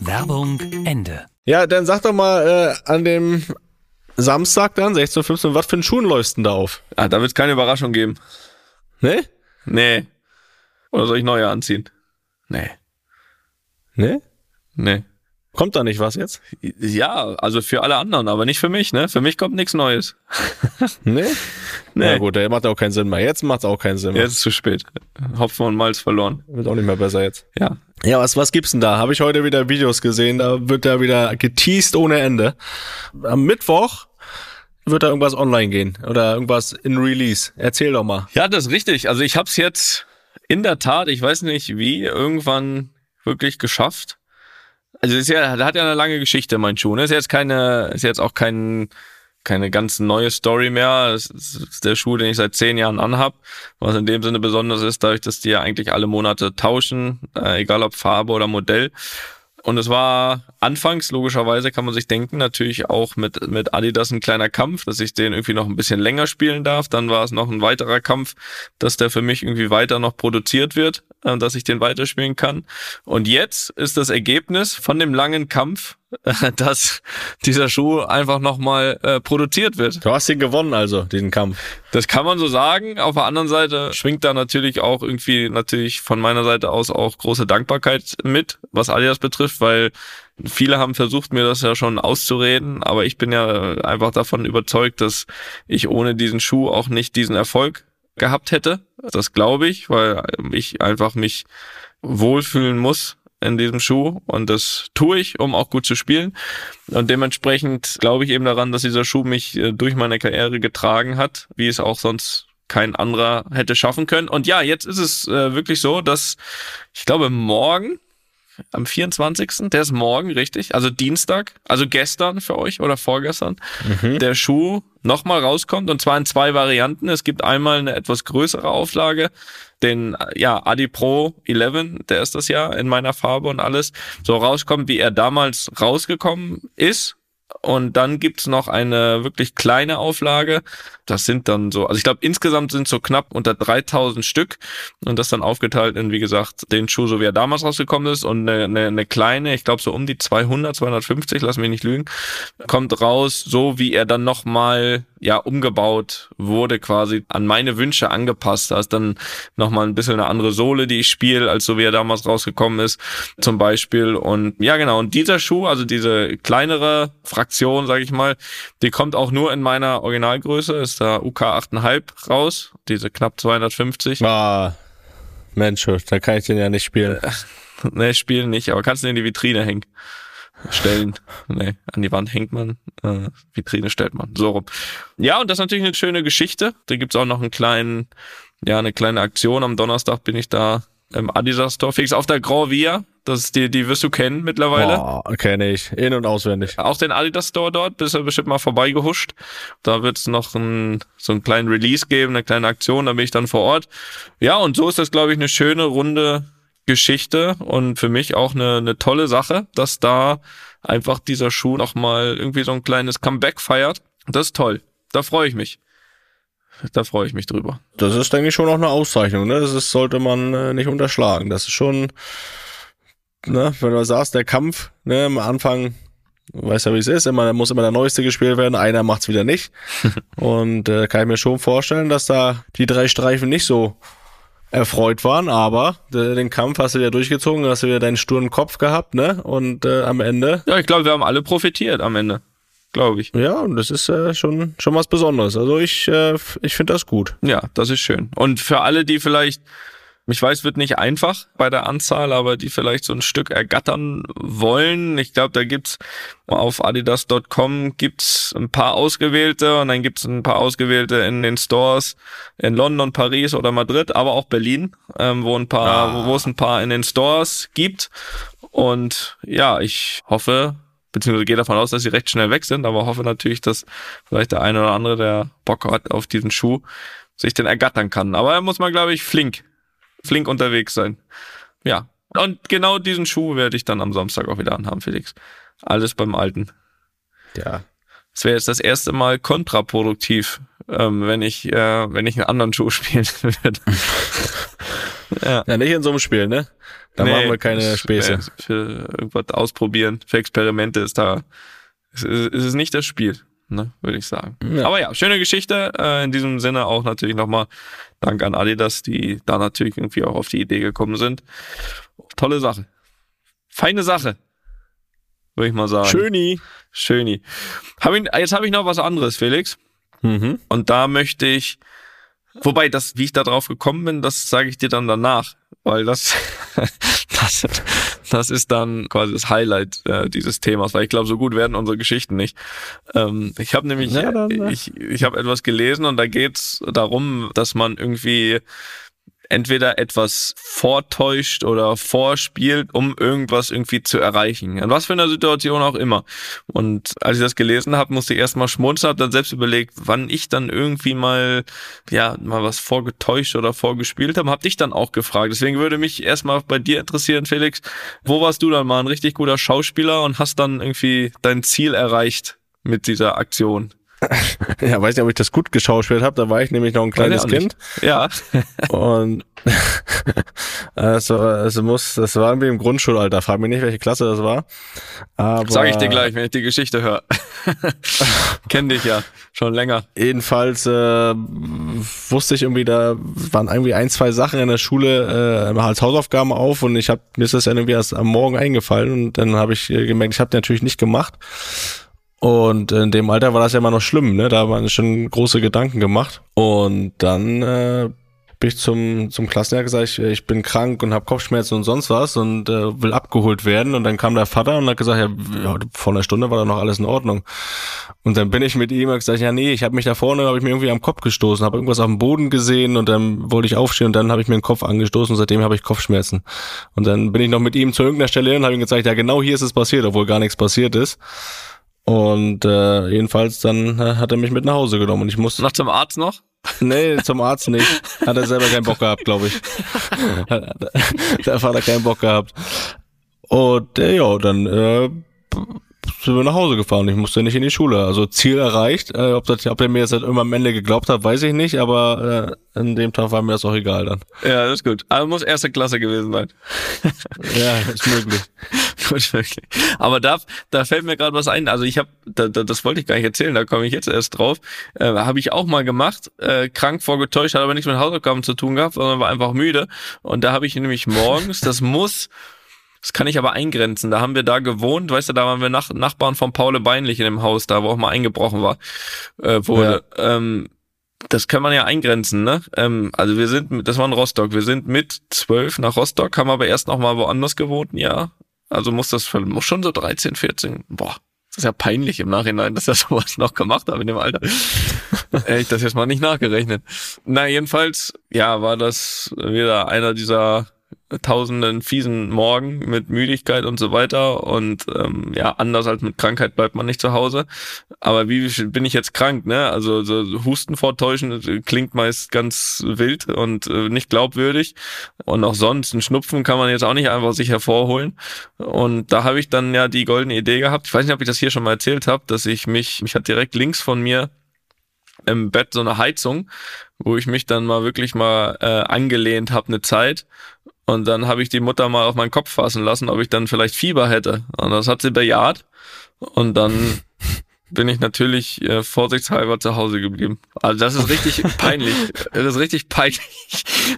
Werbung Ende. Ja, dann sag doch mal äh, an dem Samstag dann, 16.15 was für einen Schuhen läufst denn da auf? Ah, da wird es keine Überraschung geben. Ne? Nee. Oder soll ich neue anziehen? Nee. Ne? Nee. Kommt da nicht was jetzt? Ja, also für alle anderen, aber nicht für mich, ne? Für mich kommt nichts Neues. Ne? Nee. Na gut, der macht auch keinen Sinn mehr. Jetzt macht's auch keinen Sinn mehr. Jetzt ist zu spät. Hopfen und Malz verloren. Wird auch nicht mehr besser jetzt. Ja. Ja, was, was gibt's denn da? Habe ich heute wieder Videos gesehen, da wird da wieder geteased ohne Ende. Am Mittwoch wird da irgendwas online gehen oder irgendwas in Release. Erzähl doch mal. Ja, das ist richtig. Also ich habe es jetzt in der Tat, ich weiß nicht wie, irgendwann wirklich geschafft. Also es ist ja, hat ja eine lange Geschichte, mein Schuh. Ne? Ist jetzt keine, ist jetzt auch kein, keine ganz neue Story mehr. Es ist der Schuh, den ich seit zehn Jahren anhab. Was in dem Sinne besonders ist, dadurch, dass die ja eigentlich alle Monate tauschen, äh, egal ob Farbe oder Modell. Und es war anfangs, logischerweise kann man sich denken, natürlich auch mit, mit Adidas ein kleiner Kampf, dass ich den irgendwie noch ein bisschen länger spielen darf. Dann war es noch ein weiterer Kampf, dass der für mich irgendwie weiter noch produziert wird, äh, dass ich den weiterspielen kann. Und jetzt ist das Ergebnis von dem langen Kampf, dass dieser Schuh einfach nochmal äh, produziert wird. Du hast ihn gewonnen also, diesen Kampf. Das kann man so sagen. Auf der anderen Seite schwingt da natürlich auch irgendwie natürlich von meiner Seite aus auch große Dankbarkeit mit, was Adidas betrifft, weil viele haben versucht, mir das ja schon auszureden, aber ich bin ja einfach davon überzeugt, dass ich ohne diesen Schuh auch nicht diesen Erfolg gehabt hätte. Das glaube ich, weil ich einfach mich wohlfühlen muss in diesem Schuh und das tue ich, um auch gut zu spielen. Und dementsprechend glaube ich eben daran, dass dieser Schuh mich äh, durch meine Karriere getragen hat, wie es auch sonst kein anderer hätte schaffen können. Und ja, jetzt ist es äh, wirklich so, dass ich glaube morgen am 24. Der ist morgen, richtig? Also Dienstag, also gestern für euch oder vorgestern, mhm. der Schuh nochmal rauskommt und zwar in zwei Varianten. Es gibt einmal eine etwas größere Auflage, den ja Adi Pro 11, der ist das ja in meiner Farbe und alles, so rauskommt, wie er damals rausgekommen ist und dann gibt's noch eine wirklich kleine Auflage. Das sind dann so, also ich glaube insgesamt sind so knapp unter 3000 Stück und das dann aufgeteilt in, wie gesagt, den Schuh, so wie er damals rausgekommen ist und eine, eine, eine kleine, ich glaube so um die 200, 250, lass mich nicht lügen, kommt raus, so wie er dann nochmal ja umgebaut wurde, quasi an meine Wünsche angepasst. Da ist dann nochmal ein bisschen eine andere Sohle, die ich spiele, als so wie er damals rausgekommen ist, zum Beispiel. Und ja, genau. Und dieser Schuh, also diese kleinere Fraktion, sage ich mal, die kommt auch nur in meiner Originalgröße, ist da UK 8,5 raus, diese knapp 250. Ah, Mensch, da kann ich den ja nicht spielen. nee, spielen nicht, aber kannst du in die Vitrine hängen stellen. nee, an die Wand hängt man, äh, Vitrine stellt man. So rum. Ja, und das ist natürlich eine schöne Geschichte. Da gibt's auch noch einen kleinen, ja, eine kleine Aktion. Am Donnerstag bin ich da im Adidas Store fix auf der Grand Via. Das ist die, die wirst du kennen mittlerweile. Oh, kenne ich. In- und auswendig. Auch den Adidas Store dort, bist du bestimmt mal vorbeigehuscht. Da wird's noch ein, so einen kleinen Release geben, eine kleine Aktion, da bin ich dann vor Ort. Ja, und so ist das, glaube ich, eine schöne runde Geschichte und für mich auch eine, eine tolle Sache, dass da einfach dieser Schuh nochmal irgendwie so ein kleines Comeback feiert. Das ist toll. Da freue ich mich. Da freue ich mich drüber. Das ist, denke ich, schon noch eine Auszeichnung. Ne? Das ist, sollte man äh, nicht unterschlagen. Das ist schon, ne, wenn du sagst, der Kampf, ne, am Anfang, weißt ja, wie es ist, immer, muss immer der Neueste gespielt werden, einer macht's wieder nicht. Und äh, kann ich mir schon vorstellen, dass da die drei Streifen nicht so erfreut waren, aber äh, den Kampf hast du wieder durchgezogen, hast du wieder deinen sturen Kopf gehabt, ne? Und äh, am Ende. Ja, ich glaube, wir haben alle profitiert am Ende. Glaube ich. Ja, und das ist äh, schon, schon was Besonderes. Also ich, äh, ich finde das gut. Ja, das ist schön. Und für alle, die vielleicht ich weiß, wird nicht einfach bei der Anzahl, aber die vielleicht so ein Stück ergattern wollen. Ich glaube, da gibt's auf adidas.com gibt's ein paar ausgewählte und dann gibt's ein paar ausgewählte in den Stores in London, Paris oder Madrid, aber auch Berlin, ähm, wo ein paar, ah. wo es ein paar in den Stores gibt. Und ja, ich hoffe, beziehungsweise gehe davon aus, dass sie recht schnell weg sind, aber hoffe natürlich, dass vielleicht der eine oder andere, der Bock hat auf diesen Schuh, sich den ergattern kann. Aber er muss man, glaube ich, flink flink unterwegs sein. Ja. Und genau diesen Schuh werde ich dann am Samstag auch wieder anhaben, Felix. Alles beim Alten. Ja. Es wäre jetzt das erste Mal kontraproduktiv, ähm, wenn ich, äh, wenn ich einen anderen Schuh spielen würde. ja. ja, nicht in so einem Spiel, ne? Da nee, machen wir keine Späße. Für irgendwas ausprobieren, für Experimente ist da, ist, ist es nicht das Spiel ne, würde ich sagen. Ja. Aber ja, schöne Geschichte. Äh, in diesem Sinne auch natürlich nochmal Dank an Adidas, die da natürlich irgendwie auch auf die Idee gekommen sind. Tolle Sache. Feine Sache. Würde ich mal sagen. Schöni. Schöni. Hab ich, jetzt habe ich noch was anderes, Felix. Mhm. Und da möchte ich, wobei das, wie ich da drauf gekommen bin, das sage ich dir dann danach, weil das, das, das ist dann quasi das Highlight äh, dieses Themas, weil ich glaube, so gut werden unsere Geschichten nicht. Ähm, ich habe nämlich, ja, dann, äh, ich, ich habe etwas gelesen und da geht's darum, dass man irgendwie entweder etwas vortäuscht oder vorspielt, um irgendwas irgendwie zu erreichen. In was für einer Situation auch immer. Und als ich das gelesen habe, musste ich erstmal schmunzeln, habe dann selbst überlegt, wann ich dann irgendwie mal, ja, mal was vorgetäuscht oder vorgespielt habe, habe dich dann auch gefragt. Deswegen würde mich erstmal bei dir interessieren, Felix, wo warst du dann mal ein richtig guter Schauspieler und hast dann irgendwie dein Ziel erreicht mit dieser Aktion? Ja, weiß nicht, ob ich das gut geschauspielt habe. Da war ich nämlich noch ein kleines Kind. Ja. und war, es muss, das war irgendwie im Grundschulalter. Frag mich nicht, welche Klasse das war. Aber Sag ich dir gleich, wenn ich die Geschichte höre. Kenn dich ja schon länger. Jedenfalls äh, wusste ich irgendwie, da waren irgendwie ein, zwei Sachen in der Schule äh, als Hausaufgaben auf und ich habe mir ist das irgendwie erst am Morgen eingefallen und dann habe ich äh, gemerkt, ich habe natürlich nicht gemacht. Und in dem Alter war das ja immer noch schlimm, ne? Da waren schon große Gedanken gemacht. Und dann äh, bin ich zum, zum Klassenjahr gesagt, ich, ich bin krank und habe Kopfschmerzen und sonst was und äh, will abgeholt werden. Und dann kam der Vater und hat gesagt, ja, vor einer Stunde war da noch alles in Ordnung. Und dann bin ich mit ihm und gesagt, ja nee, ich habe mich da vorne, habe ich mir irgendwie am Kopf gestoßen, habe irgendwas auf dem Boden gesehen und dann wollte ich aufstehen und dann habe ich mir den Kopf angestoßen und seitdem habe ich Kopfschmerzen. Und dann bin ich noch mit ihm zu irgendeiner Stelle hin und habe ihm gezeigt, ja genau hier ist es passiert, obwohl gar nichts passiert ist. Und äh, jedenfalls dann äh, hat er mich mit nach Hause genommen und ich musste Noch zum Arzt noch? Nee, zum Arzt nicht. Hat er selber keinen Bock gehabt, glaube ich. Der Vater keinen Bock gehabt. Und äh, ja, dann äh, sind wir nach Hause gefahren. Ich musste nicht in die Schule. Also Ziel erreicht. Äh, ob, das, ob er mir jetzt halt immer am Ende geglaubt hat, weiß ich nicht, aber äh, an dem Tag war mir das auch egal dann. Ja, das ist gut. Aber muss erste Klasse gewesen sein. Ja, ist möglich. Gut, wirklich. Aber da, da fällt mir gerade was ein. Also ich habe, da, da, das wollte ich gar nicht erzählen, da komme ich jetzt erst drauf. Äh, habe ich auch mal gemacht, äh, krank vorgetäuscht, hat aber nichts mit Hausaufgaben zu tun gehabt, sondern war einfach müde. Und da habe ich nämlich morgens, das muss, das kann ich aber eingrenzen. Da haben wir da gewohnt, weißt du, da waren wir Nach Nachbarn von Paul Beinlich in dem Haus, da wo auch mal eingebrochen war, äh, wurde. Ähm, das kann man ja eingrenzen, ne? Ähm, also wir sind, das war in Rostock, wir sind mit zwölf nach Rostock, haben aber erst noch mal woanders gewohnt, ja. Also muss das muss schon so 13, 14, boah. Das ist ja peinlich im Nachhinein, dass ich sowas noch gemacht habe in dem Alter. Hätte ich das jetzt mal nicht nachgerechnet. Na, jedenfalls, ja, war das wieder einer dieser tausenden fiesen Morgen mit Müdigkeit und so weiter. Und ähm, ja anders als mit Krankheit bleibt man nicht zu Hause. Aber wie bin ich jetzt krank ne? Also so Husten vortäuschen klingt meist ganz wild und äh, nicht glaubwürdig. Und auch sonst ein Schnupfen kann man jetzt auch nicht einfach sich hervorholen. Und da habe ich dann ja die goldene Idee gehabt. Ich weiß nicht ob ich das hier schon mal erzählt habe dass ich mich mich hat direkt links von mir im Bett so eine Heizung, wo ich mich dann mal wirklich mal äh, angelehnt habe eine Zeit und dann habe ich die Mutter mal auf meinen Kopf fassen lassen, ob ich dann vielleicht Fieber hätte. Und das hat sie bejaht. Und dann bin ich natürlich äh, vorsichtshalber zu Hause geblieben. Also das ist richtig peinlich. Das ist richtig peinlich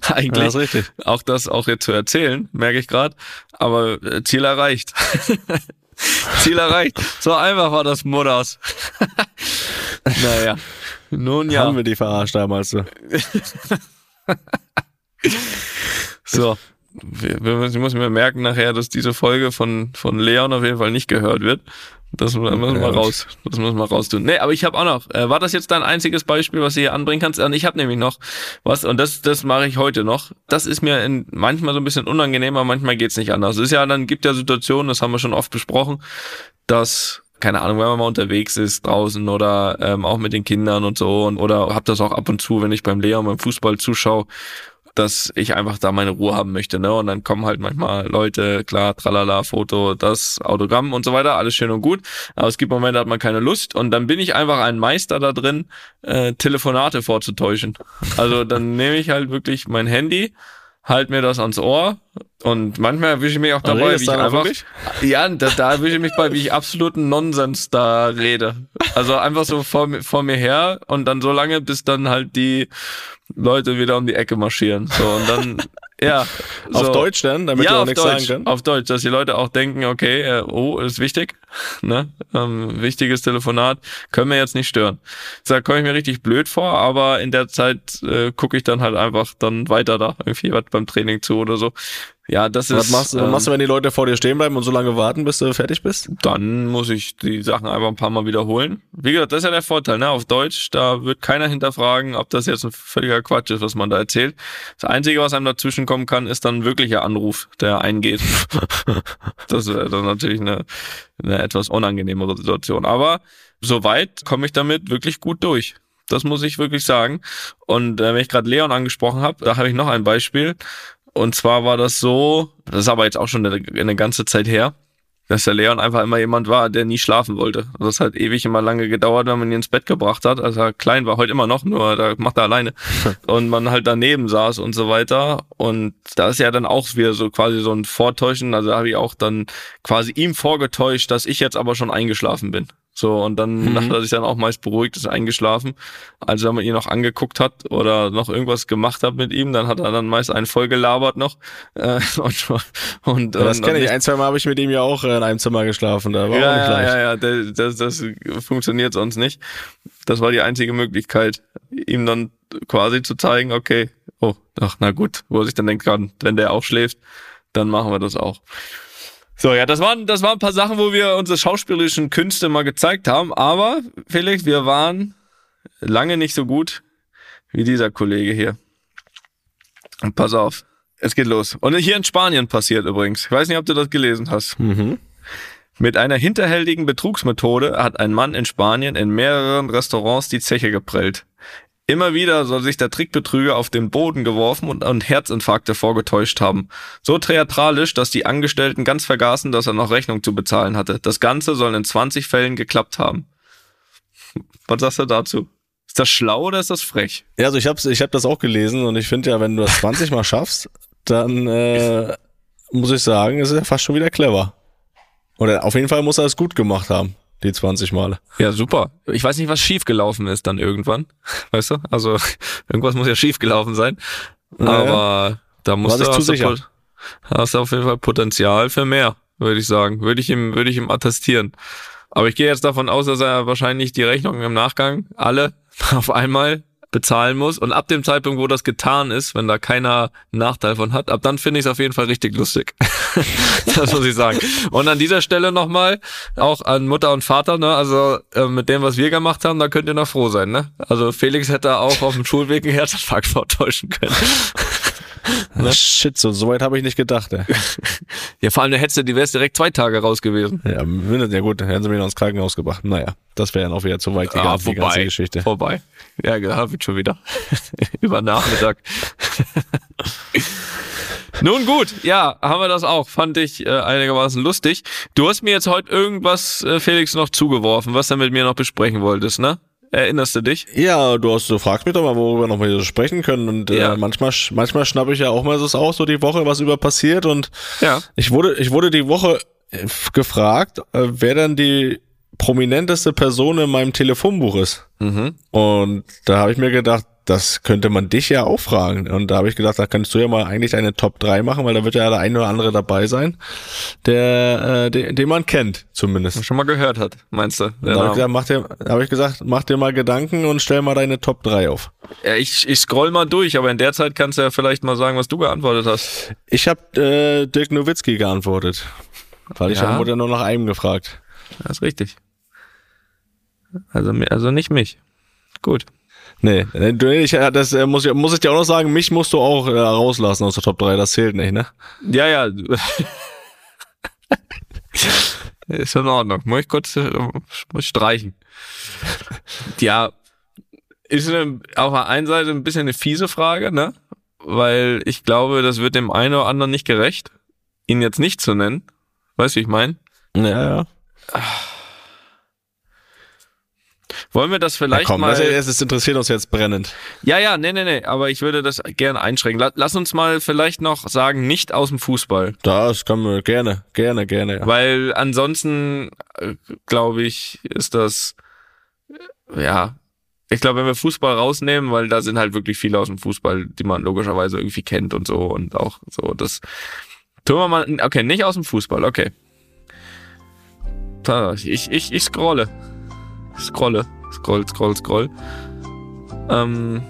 eigentlich. Ja, das ist richtig. Auch das auch jetzt zu erzählen, merke ich gerade. Aber äh, Ziel erreicht. Ziel erreicht. So einfach war das Mutters. naja. Nun ja. Haben wir die verarscht damals so. So. Müssen, ich muss mir merken nachher, dass diese Folge von, von Leon auf jeden Fall nicht gehört wird. Das müssen wir Ja. raus. Das müssen wir raus tun. Nee, aber ich habe auch noch. Äh, war das jetzt dein einziges Beispiel, was du hier anbringen kannst? Und ich habe nämlich noch was, und das, das mache ich heute noch. Das ist mir in, manchmal so ein bisschen unangenehm, aber manchmal geht's nicht anders. Es ist ja, dann gibt ja Situationen, das haben wir schon oft besprochen, dass keine Ahnung, wenn man mal unterwegs ist draußen oder ähm, auch mit den Kindern und so und oder hab das auch ab und zu, wenn ich beim Leon beim Fußball zuschaue, dass ich einfach da meine Ruhe haben möchte, ne? Und dann kommen halt manchmal Leute, klar, tralala, Foto, das, Autogramm und so weiter, alles schön und gut. Aber es gibt Momente, da hat man keine Lust und dann bin ich einfach ein Meister da drin, äh, Telefonate vorzutäuschen. Also dann nehme ich halt wirklich mein Handy, halt mir das ans Ohr und manchmal erwische ich mich auch dabei, redest wie ich einfach, wirklich? ja, da, da erwische ich mich bei, wie ich absoluten Nonsens da rede. Also einfach so vor, mir- vor mir her und dann so lange, bis dann halt die Leute wieder um die Ecke marschieren. So und dann, ja. So. Auf Deutsch dann, damit ja, du auch nichts Deutsch, sagen kannst. auf Deutsch, dass die Leute auch denken, okay, äh, oh, ist wichtig, ne, ähm, wichtiges Telefonat, können wir jetzt nicht stören. Da komme ich mir richtig blöd vor, aber in der Zeit äh, gucke ich dann halt einfach dann weiter da, irgendwie was beim Training zu oder so. Ja, das Was ist. machst, du- ähm, was machst du, wenn die Leute vor dir stehen bleiben und so lange warten, bis du fertig bist? dann muss ich die Sachen einfach ein paar Mal wiederholen. Wie gesagt, das ist ja der Vorteil, ne? Auf Deutsch, da wird keiner hinterfragen, ob das jetzt ein völliger Quatsch ist, was man da erzählt. Das Einzige, was einem dazwischen kommen kann, ist dann ein wirklicher Anruf, der eingeht. das wäre dann natürlich eine, eine etwas unangenehmere Situation. Aber soweit komme ich damit wirklich gut durch. Das muss ich wirklich sagen. Und äh, wenn ich gerade Leon angesprochen habe, da habe ich noch ein Beispiel. Und zwar war das so, das ist aber jetzt auch schon eine, eine ganze Zeit her, dass der Leon einfach immer jemand war, der nie schlafen wollte. Also das hat ewig immer lange gedauert, wenn man ihn ins Bett gebracht hat, als er klein war, heute immer noch, nur da macht er alleine. Und man halt daneben saß und so weiter. Und da ist ja dann auch wieder so quasi so ein Vortäuschen. Also da habe ich auch dann quasi ihm vorgetäuscht, dass ich jetzt aber schon eingeschlafen bin. So, und dann hat er sich dann auch meist beruhigt, ist eingeschlafen. Also wenn man ihn noch angeguckt hat oder noch irgendwas gemacht hat mit ihm, dann hat er dann meist einen voll gelabert noch. Äh, und, und, Ja, das kenne ich. nicht- Ein, zwei Mal habe ich mit ihm ja auch äh, in einem Zimmer geschlafen. Da war auch ja, nicht ja, leicht. ja, ja, das, das, das funktioniert sonst nicht. Das war die einzige Möglichkeit, ihm dann quasi zu zeigen, okay, oh, ach, na gut, wo er sich dann denkt, wenn der auch schläft, dann machen wir das auch. So, ja, das waren, das waren ein paar Sachen, wo wir unsere schauspielerischen Künste mal gezeigt haben, aber Felix, wir waren lange nicht so gut wie dieser Kollege hier. Und pass auf, es geht los. Und hier in Spanien passiert übrigens. Ich weiß nicht, ob du das gelesen hast. Mhm. Mit einer hinterhältigen Betrugsmethode hat ein Mann in Spanien in mehreren Restaurants die Zeche geprellt. Immer wieder soll sich der Trickbetrüger auf den Boden geworfen und, und Herzinfarkte vorgetäuscht haben. So theatralisch, dass die Angestellten ganz vergaßen, dass er noch Rechnung zu bezahlen hatte. Das Ganze soll in 20 Fällen geklappt haben. Was sagst du dazu? Ist das schlau oder ist das frech? Ja, also ich hab's, ich hab das auch gelesen und ich finde ja, wenn du das 20 Mal schaffst, dann äh, muss ich sagen, ist es ja fast schon wieder clever. Oder auf jeden Fall muss er es gut gemacht haben, die 20 Male. Ja, super. Ich weiß nicht, was schiefgelaufen ist dann irgendwann. Weißt du? Also irgendwas muss ja schiefgelaufen sein. Naja. Aber da muss zu hast, du hast du auf jeden Fall Potenzial für mehr, würde ich sagen. Würde ich ihm, würde ich ihm attestieren. Aber ich gehe jetzt davon aus, dass er wahrscheinlich die Rechnungen im Nachgang alle auf einmal bezahlen muss. Und ab dem Zeitpunkt, wo das getan ist, wenn da keiner einen Nachteil von hat, ab dann finde ich es auf jeden Fall richtig lustig. das muss ich sagen. Und an dieser Stelle nochmal auch an Mutter und Vater, ne? Also äh, mit dem, was wir gemacht haben, da könnt ihr noch froh sein, ne? Also Felix hätte auch auf dem Schulweg einen Herzinfarkt vortäuschen können. Ah, Shit, so, so weit habe ich nicht gedacht. Ey. Ja, vor allem, der hättest du, die wärst direkt zwei Tage raus gewesen. Ja, mindestens, ja gut, dann hätten sie mich noch ins Krankenhaus gebracht. Naja, das wäre ja noch wieder zu weit Ah, gegangen, die ganze Geschichte. Vorbei. Ja, gehabt wird schon wieder. Über Nachmittag. Nun gut, ja, haben wir das auch. Fand ich äh, einigermaßen lustig. Du hast mir jetzt heute irgendwas, äh, Felix, noch zugeworfen, was du mit mir noch besprechen wolltest, ne? Erinnerst du dich? Ja, du hast, du fragst mich doch mal, worüber wir noch mal so sprechen können. Und Ja. äh, manchmal, manchmal schnappe ich ja auch mal das auch so die Woche, was über passiert. Und Ja. ich wurde, ich wurde die Woche äh, gefragt, äh, wer denn die prominenteste Person in meinem Telefonbuch ist. Mhm. Und da habe ich mir gedacht, das könnte man dich ja auch fragen. Und da habe ich gedacht, da kannst du ja mal eigentlich deine Top 3 machen, weil da wird ja der eine oder andere dabei sein, der, äh, den, den man kennt, zumindest. Schon mal gehört hat, meinst du? Da habe ich, gesagt, mach dir, hab ich gesagt, mach dir mal Gedanken und stell mal deine Top 3 auf. Ja, ich, ich scroll mal durch, aber in der Zeit kannst du ja vielleicht mal sagen, was du geantwortet hast. Ich habe äh, Dirk Nowitzki geantwortet. Weil ich Ja. ja. wurde nur nach einem gefragt. Das ist richtig. Also, also nicht mich. Gut. Nee, du, ich, äh, das äh, muss, ich, muss ich dir auch noch sagen, mich musst du auch äh, rauslassen aus der Top 3, das zählt nicht, ne? Ja, ja. ist in Ordnung. Muss ich kurz äh, muss ich streichen. Ja, ist eine, auf der einen Seite ein bisschen eine fiese Frage, ne? Weil ich glaube, das wird dem einen oder anderen nicht gerecht, ihn jetzt nicht zu nennen. Weißt du, wie ich meine? Ja, ja. Wollen wir das ja vielleicht komm, mal... das, das interessiert uns jetzt brennend. Ja, ja, nee, nee, nee, aber ich würde das gerne einschränken. La- Lass uns mal vielleicht noch sagen, nicht aus dem Fußball. Das können wir gerne, gerne, gerne. Ja. Weil ansonsten, äh, glaube ich, ist das, äh, ja, ich glaube, wenn wir Fußball rausnehmen, weil da sind halt wirklich viele aus dem Fußball, die man logischerweise irgendwie kennt und so und auch so, das tun wir mal, okay, nicht aus dem Fußball, okay. Ich, ich, ich scrolle. Scrolle. Scroll, scroll, scroll. Ähm,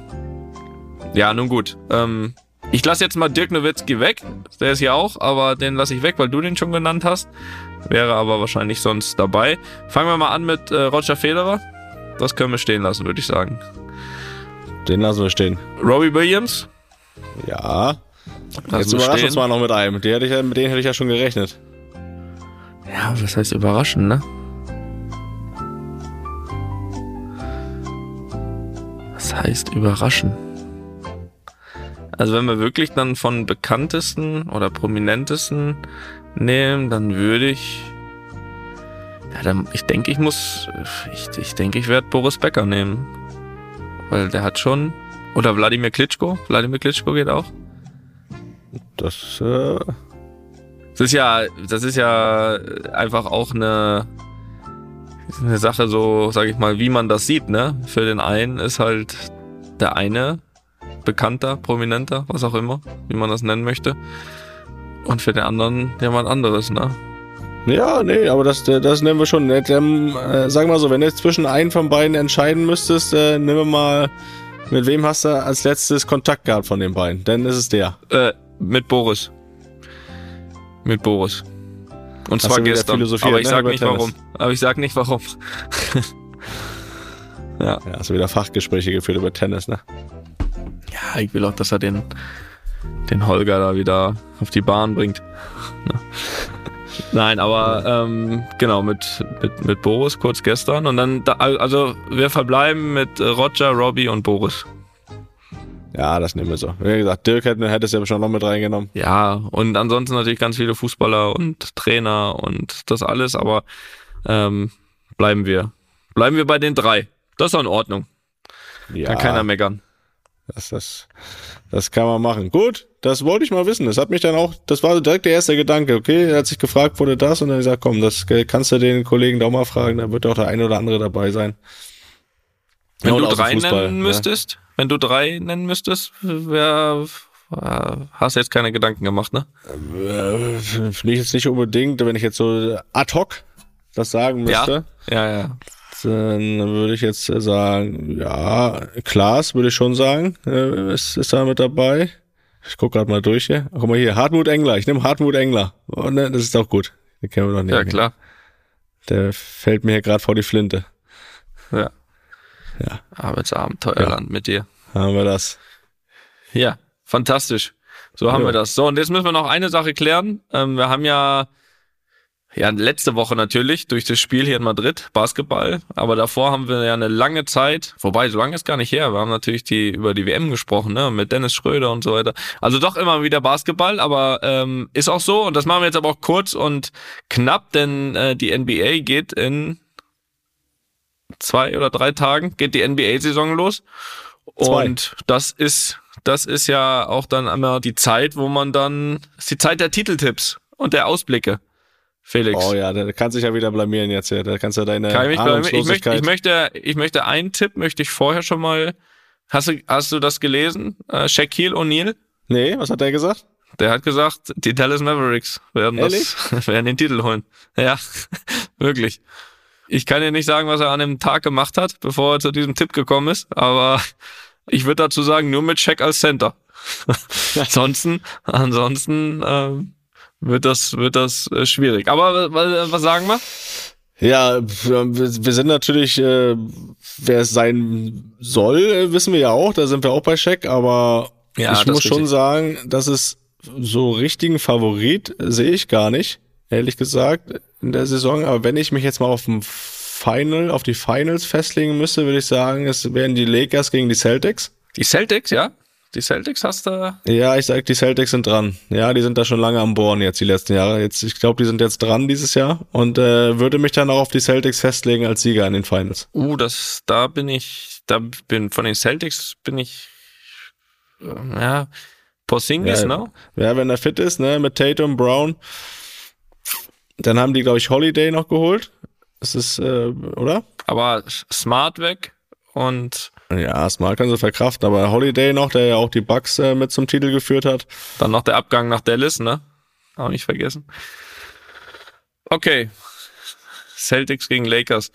ja, nun gut. Ähm, ich lasse jetzt mal Dirk Nowitzki weg. Der ist ja auch, aber den lasse ich weg, weil du den schon genannt hast. Wäre aber wahrscheinlich sonst dabei. Fangen wir mal an mit äh, Roger Federer. Das können wir stehen lassen, würde ich sagen. Den lassen wir stehen. Robbie Williams. Ja. Lassen Jetzt wir überrasch uns mal noch mit einem. Die hätte ich, mit denen hätte ich ja schon gerechnet. Ja, was heißt überraschen, ne? Was heißt überraschen? Also wenn wir wirklich dann von bekanntesten oder prominentesten nehmen, dann würde ich ja, dann, ich denke, ich muss ich, ich denke, ich werde Boris Becker nehmen. Weil der hat schon oder Wladimir Klitschko, Wladimir Klitschko geht auch. Das, äh, Das ist ja, das ist ja einfach auch eine, eine Sache so, sag ich mal, wie man das sieht, ne? Für den einen ist halt der eine bekannter, prominenter, was auch immer, wie man das nennen möchte. Und für den anderen jemand anderes, ne? ja, nee, aber das, das nehmen wir schon. Äh, ähm, äh, sag mal so, wenn du jetzt zwischen einen von beiden entscheiden müsstest, äh, nehmen wir mal Mit wem hast du als letztes Kontakt gehabt von den beiden? Denn ist es der. Äh, mit Boris. Mit Boris. Und zwar gestern. philosophiert, Aber ich ne, sag nicht Tennis? warum. Aber ich sag nicht warum. ja. Ja, hast du wieder Fachgespräche geführt über Tennis, ne? Ja, ich will auch, dass er den, den Holger da wieder auf die Bahn bringt. Ne? Nein, aber ähm, genau, mit, mit, mit Boris kurz gestern. Und dann, da, also wir verbleiben mit Roger, Robbie und Boris. Ja, das nehmen wir so. Wie gesagt, Dirk hätte, hätte es ja schon noch mit reingenommen. Ja, und ansonsten natürlich ganz viele Fußballer und Trainer und das alles, aber ähm, bleiben wir. Bleiben wir bei den drei. Das ist doch in Ordnung. Ja, Kann keiner meckern. das, das, das kann man machen. Gut, das wollte ich mal wissen. Das hat mich dann auch, das war direkt der erste Gedanke. Okay, er hat sich gefragt, wurde das? Und dann gesagt, komm, das kannst du den Kollegen da auch mal fragen. Da wird auch der eine oder andere dabei sein. Wenn Ja, du drei nennen ne? müsstest, wenn du drei nennen müsstest, wer äh, hast jetzt keine Gedanken gemacht, ne? Äh, Finde ich jetzt nicht unbedingt, wenn ich jetzt so ad hoc das sagen müsste. Ja, ja. Dann würde ich jetzt sagen, ja, Klaas würde ich schon sagen, äh, ist, ist da mit dabei. Ich guck gerade mal durch hier. Guck mal hier, Hartmut Engler. Ich nehme Hartmut Engler. Oh, ne, das ist doch gut. Den kennen wir doch nicht. Ja, klar. Der fällt mir hier gerade vor die Flinte. Ja. Ja. Arbeitsabenteuerland mit dir. Haben wir das. Ja, fantastisch. So haben Ja. wir das. So, und jetzt müssen wir noch eine Sache klären. Ähm, wir haben ja, ja, letzte Woche natürlich durch das Spiel hier in Madrid, Basketball. Aber davor haben wir ja eine lange Zeit, wobei, so lange ist gar nicht her. Wir haben natürlich die, über die WM gesprochen, ne, mit Dennis Schröder und so weiter. Also doch immer wieder Basketball, aber ähm, ist auch so. Und das machen wir jetzt aber auch kurz und knapp, denn äh, die NBA geht in zwei oder drei Tagen, geht die NBA-Saison los. Zwei. Und das ist, das ist ja auch dann immer die Zeit, wo man dann, ist die Zeit der Titeltipps und der Ausblicke. Felix. Oh ja, der kann sich ja wieder blamieren jetzt hier. Da kannst du deine Kann ich, ich, möchte, ich möchte, ich möchte einen Tipp, möchte ich vorher schon mal, hast du, hast du das gelesen? Äh, Shaquille O'Neal? Nee, was hat der gesagt? Der hat gesagt, die Dallas Mavericks werden das, werden den Titel holen. Ja, wirklich. Ich kann dir nicht sagen, was er an dem Tag gemacht hat, bevor er zu diesem Tipp gekommen ist, aber ich würde dazu sagen, nur mit Shaq als Center. ansonsten, ansonsten ähm, wird das, wird das äh, schwierig. Aber was, was sagen wir? Ja, wir sind natürlich, äh, wer es sein soll, äh, wissen wir ja auch. Da sind wir auch bei Scheck, aber Ja, ich muss schon sagen, dass es so richtigen Favorit sehe ich gar nicht, ehrlich gesagt, in der Saison. Aber wenn ich mich jetzt mal auf dem Final, auf die Finals festlegen müsste, würde ich sagen, es wären die Lakers gegen die Celtics. Die Celtics, ja? Die Celtics hast du. Ja, ich sag, die Celtics sind dran. Ja, die sind da schon lange am Bohren jetzt die letzten Jahre. Jetzt, ich glaube, die sind jetzt dran dieses Jahr und äh, würde mich dann auch auf die Celtics festlegen als Sieger in den Finals. Uh, das, da bin ich, da bin von den Celtics bin ich, äh, ja, Porzingis, Ja, ne? Ja, wenn er fit ist, ne, mit Tatum, Brown. Dann haben die, glaube ich, Holiday noch geholt. Das ist, äh, oder? Aber Smart weg und Ja, Smart kann sie verkraften, aber Holiday noch, der ja auch die Bucks äh, mit zum Titel geführt hat. dann noch der Abgang nach Dallas, ne? Auch nicht vergessen. Okay. Celtics gegen Lakers.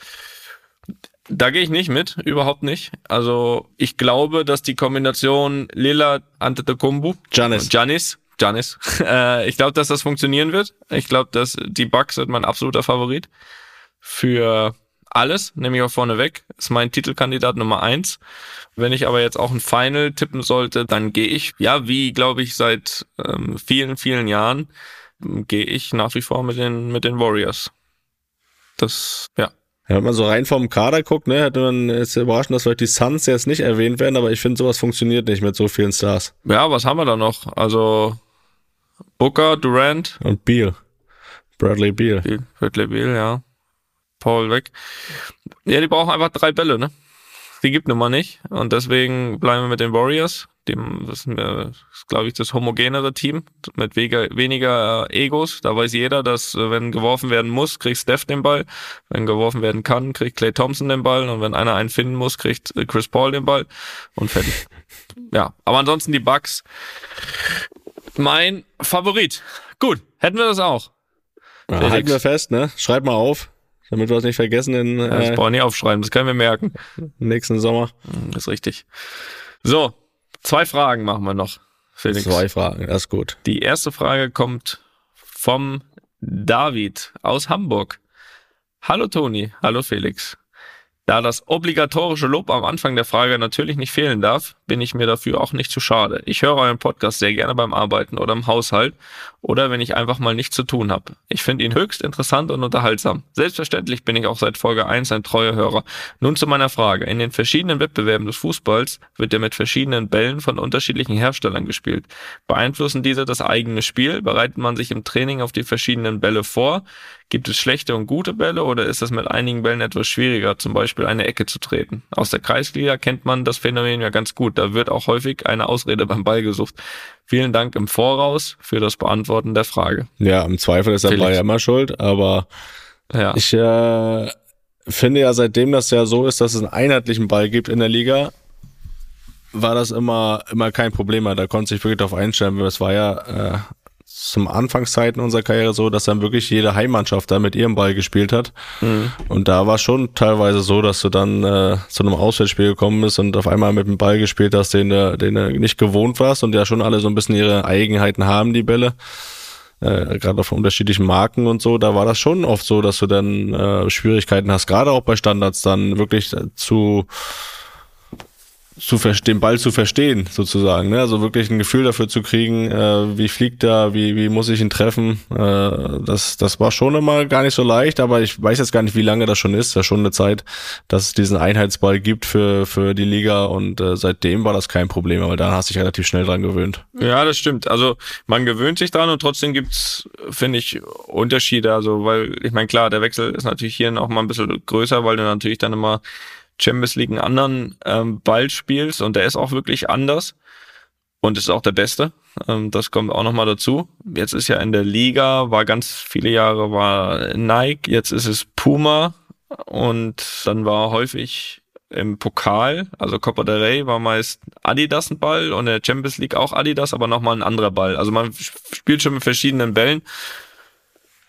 Da gehe ich nicht mit, überhaupt nicht. Also ich glaube, dass die Kombination Lillard, Antetokounmpo Giannis. Janis. Janis. Äh, ich glaube, dass das funktionieren wird. Ich glaube, dass die Bucks sind mein absoluter Favorit für alles, nehme ich auch vorne weg. Ist mein Titelkandidat Nummer eins. Wenn ich aber jetzt auch ein Final tippen sollte, dann gehe ich, ja, wie glaube ich seit ähm, vielen, vielen Jahren, ähm, gehe ich nach wie vor mit den, mit den Warriors. Das, ja. Ja, wenn man so rein vom Kader guckt, ne, hätte man jetzt überraschend, dass vielleicht die Suns jetzt nicht erwähnt werden, aber ich finde, sowas funktioniert nicht mit so vielen Stars. Ja, was haben wir da noch? Also Booker, Durant, Und Beal. Bradley Beal. Biel, Bradley Beal, ja. Paul weg. Ja, die brauchen einfach drei Bälle, ne? Die gibt nun mal nicht. Und deswegen bleiben wir mit den Warriors. Dem, das ist, äh, glaube ich, das homogenere Team mit weniger, weniger äh, Egos. Da weiß jeder, dass äh, wenn geworfen werden muss, kriegt Steph den Ball. Wenn geworfen werden kann, kriegt Clay Thompson den Ball. Und wenn einer einen finden muss, kriegt äh, Chris Paul den Ball. Und fertig. ja, aber ansonsten die Bucks. Mein Favorit. Gut, hätten wir das auch. Ja, Felix. halten wir fest, ne? Schreib mal auf. damit wir es nicht vergessen in Ja, das äh, brauchen wir nicht aufschreiben, das können wir merken. nächsten Sommer. Das ist richtig. So, zwei Fragen machen wir noch, Felix. Zwei Fragen, das ist gut. Die erste Frage kommt vom David aus Hamburg. Hallo Toni, hallo Felix. Da das obligatorische Lob am Anfang der Frage natürlich nicht fehlen darf, bin ich mir dafür auch nicht zu schade. Ich höre euren Podcast sehr gerne beim Arbeiten oder im Haushalt oder wenn ich einfach mal nichts zu tun habe. Ich finde ihn höchst interessant und unterhaltsam. Selbstverständlich bin ich auch seit Folge 1 ein treuer Hörer. Nun zu meiner Frage. In den verschiedenen Wettbewerben des Fußballs wird er mit verschiedenen Bällen von unterschiedlichen Herstellern gespielt. Beeinflussen diese das eigene Spiel? Bereitet man sich im Training auf die verschiedenen Bälle vor? Gibt es schlechte und gute Bälle oder ist es mit einigen Bällen etwas schwieriger, zum Beispiel eine Ecke zu treten? Aus der Kreisliga kennt man das Phänomen ja ganz gut. Da wird auch häufig eine Ausrede beim Ball gesucht. Vielen Dank im Voraus für das Beantworten der Frage. Ja, im Zweifel ist der. Ball ja immer schuld, aber Ja, ich äh, finde ja, seitdem das ja so ist, dass es einen einheitlichen Ball gibt in der Liga, war das immer, immer kein Problem mehr. Da konnte sich wirklich darauf einstellen. Es war ja äh, zum Anfangszeiten unserer Karriere so, dass dann wirklich jede Heimmannschaft da mit ihrem Ball gespielt hat. Und da war schon teilweise so, dass du dann äh, zu einem Auswärtsspiel gekommen bist und auf einmal mit dem Ball gespielt hast, den du, den du nicht gewohnt warst und ja schon alle so ein bisschen ihre Eigenheiten haben, die Bälle. Äh, gerade von unterschiedlichen Marken und so, da war das schon oft so, dass du dann äh, Schwierigkeiten hast, gerade auch bei Standards dann wirklich zu zu den Ball zu verstehen, sozusagen. Ne? Also wirklich ein Gefühl dafür zu kriegen, äh, wie fliegt er, wie, wie muss ich ihn treffen. Äh, das, das war schon immer gar nicht so leicht, aber ich weiß jetzt gar nicht, wie lange das schon ist. Ja, schon eine Zeit, dass es diesen Einheitsball gibt für, für die Liga und äh, seitdem war das kein Problem, aber da hast du dich relativ schnell dran gewöhnt. Ja, das stimmt. Also man gewöhnt sich dran und trotzdem gibt's, finde ich, Unterschiede. Also, weil, ich meine, klar, der Wechsel ist natürlich hier noch mal ein bisschen größer, weil du natürlich dann immer Champions League einen anderen ähm, Ball spielst und der ist auch wirklich anders und ist auch der beste. Ähm, das kommt auch noch mal dazu. Jetzt ist ja in der Liga, war ganz viele Jahre war Nike, jetzt ist es Puma und dann war häufig im Pokal, also Copa del Rey war meist Adidas ein Ball und in der Champions League auch Adidas, aber nochmal ein anderer Ball. Also man spielt schon mit verschiedenen Bällen.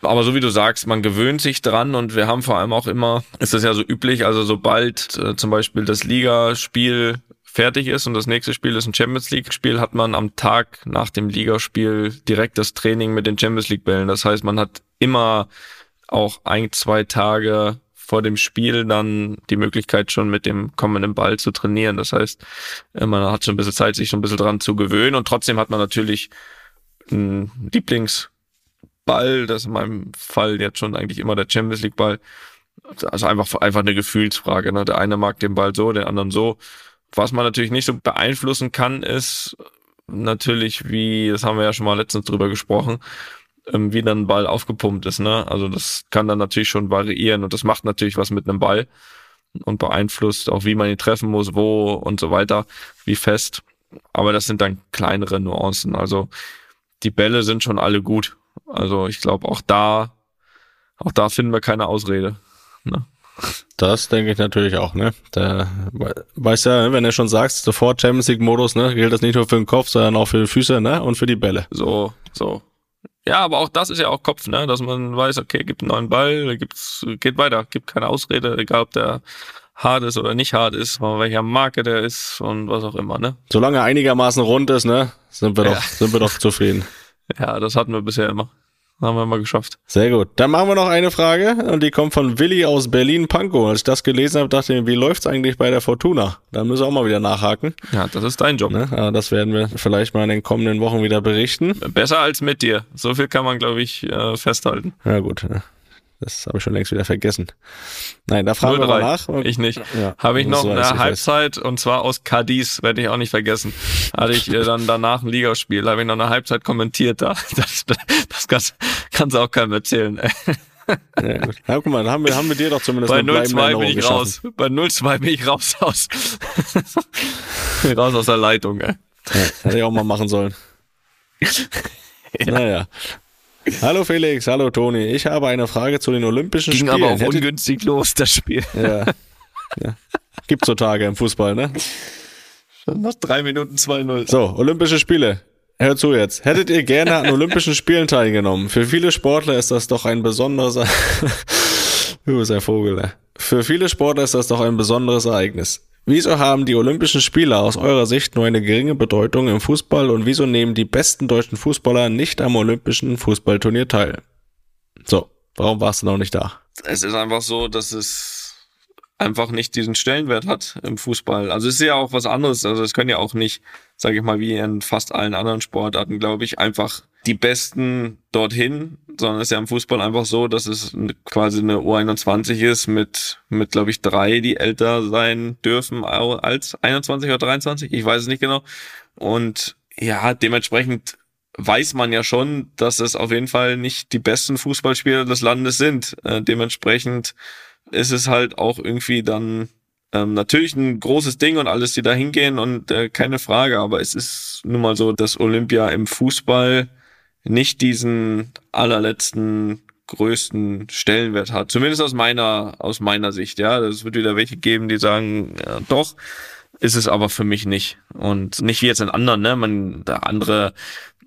Aber so wie du sagst, man gewöhnt sich dran und wir haben vor allem auch immer, ist das ja so üblich, also sobald äh, zum Beispiel das Ligaspiel fertig ist und das nächste Spiel ist ein Champions League Spiel, hat man am Tag nach dem Ligaspiel direkt das Training mit den Champions League Bällen. Das heißt, man hat immer auch ein, zwei Tage vor dem Spiel dann die Möglichkeit schon mit dem kommenden Ball zu trainieren. Das heißt, äh, man hat schon ein bisschen Zeit, sich schon ein bisschen dran zu gewöhnen und trotzdem hat man natürlich einen Lieblingsball, das ist in meinem Fall jetzt schon eigentlich immer der Champions League Ball. Also einfach, einfach eine Gefühlsfrage. Ne? Der eine mag den Ball so, der andere so. Was man natürlich nicht so beeinflussen kann, ist natürlich, wie, das haben wir ja schon mal letztens drüber gesprochen, ähm, wie dann ein Ball aufgepumpt ist. Ne? Also das kann dann natürlich schon variieren und das macht natürlich was mit einem Ball und beeinflusst auch, wie man ihn treffen muss, wo und so weiter, wie fest. Aber das sind dann kleinere Nuancen. Also die Bälle sind schon alle gut. Also ich glaube auch da, auch da finden wir keine Ausrede. Ne? Das denke ich natürlich auch, ne? Da we- weißt ja, wenn du schon sagst, sofort Champions League Modus, ne, gilt das nicht nur für den Kopf, sondern auch für die Füße, ne? Und für die Bälle. So, so. Ja, aber auch das ist ja auch Kopf, ne? Dass man weiß, okay, gibt einen neuen Ball, gibt's, geht weiter, gibt keine Ausrede, egal ob der hart ist oder nicht hart ist, von welcher Marke der ist und was auch immer, ne? Solange er einigermaßen rund ist, ne, sind wir Ja. doch, sind wir doch zufrieden. Ja, das hatten wir bisher immer. Haben wir mal geschafft. Sehr gut. Dann machen wir noch eine Frage und die kommt von Willi aus Berlin-Pankow. Als ich das gelesen habe, dachte ich mir, wie läuft's eigentlich bei der Fortuna? Da müssen wir auch mal wieder nachhaken. Ja, das ist dein Job. Ne? Das werden wir vielleicht mal in den kommenden Wochen wieder berichten. Besser als mit dir. So viel kann man, glaube ich, äh, festhalten. Ja gut, ne? Das habe ich schon längst wieder vergessen. Nein, da fragen wir mal 0-3. nach. Und- Ich nicht. Ja, Habe ich noch eine. Halbzeit und zwar aus Cadiz, werde ich auch nicht vergessen. Hatte ich äh, dann danach ein Ligaspiel, habe ich noch eine Halbzeit kommentiert da. Das, das kannst, du auch keinem erzählen. ey. Ja, gut. Ja, guck mal, haben wir, haben wir dir doch zumindest Bei eine bleibende 0-2 bin ich geschaffen. raus. Bei 0-2 bin ich raus aus. raus aus der Leitung, ey. Ja, hätte ich auch mal machen sollen. Naja. Hallo Felix, hallo Toni. Ich habe eine Frage zu den Olympischen Ging Spielen. aber auch Hättet- ungünstig los, das Spiel. ja. ja. Gibt so Tage im Fußball, ne? Nach drei Minuten 2-0. So, Olympische Spiele. Hört zu jetzt. Hättet ihr gerne an Olympischen Spielen teilgenommen? Für viele Sportler ist das doch ein besonderes, Du bist ein Vogel, ne? Für viele Sportler ist das doch ein besonderes Ereignis. Wieso haben die Olympischen Spiele aus eurer Sicht nur eine geringe Bedeutung im Fußball und wieso nehmen die besten deutschen Fußballer nicht am Olympischen Fußballturnier teil? So, warum warst du noch nicht da? Es ist einfach so, dass es einfach nicht diesen Stellenwert hat im Fußball. Also es ist ja auch was anderes. Also es können ja auch nicht, sage ich mal, wie in fast allen anderen Sportarten, glaube ich, einfach die Besten dorthin, sondern es ist ja im Fußball einfach so, dass es quasi eine U21 ist mit, mit glaube ich, drei, die älter sein dürfen als 21 oder 23. Ich weiß es nicht genau. Und ja, dementsprechend weiß man ja schon, dass es auf jeden Fall nicht die besten Fußballspieler des Landes sind. Äh, dementsprechend ist es halt auch irgendwie dann ähm, natürlich ein großes Ding und alles, die da hingehen und äh, keine Frage, aber es ist nun mal so, dass Olympia im Fußball nicht diesen allerletzten größten Stellenwert hat. Zumindest aus meiner, aus meiner Sicht, ja. Es wird wieder welche geben, die sagen, ja, doch, ist es aber für mich nicht. Und nicht wie jetzt in anderen, ne? Man, der andere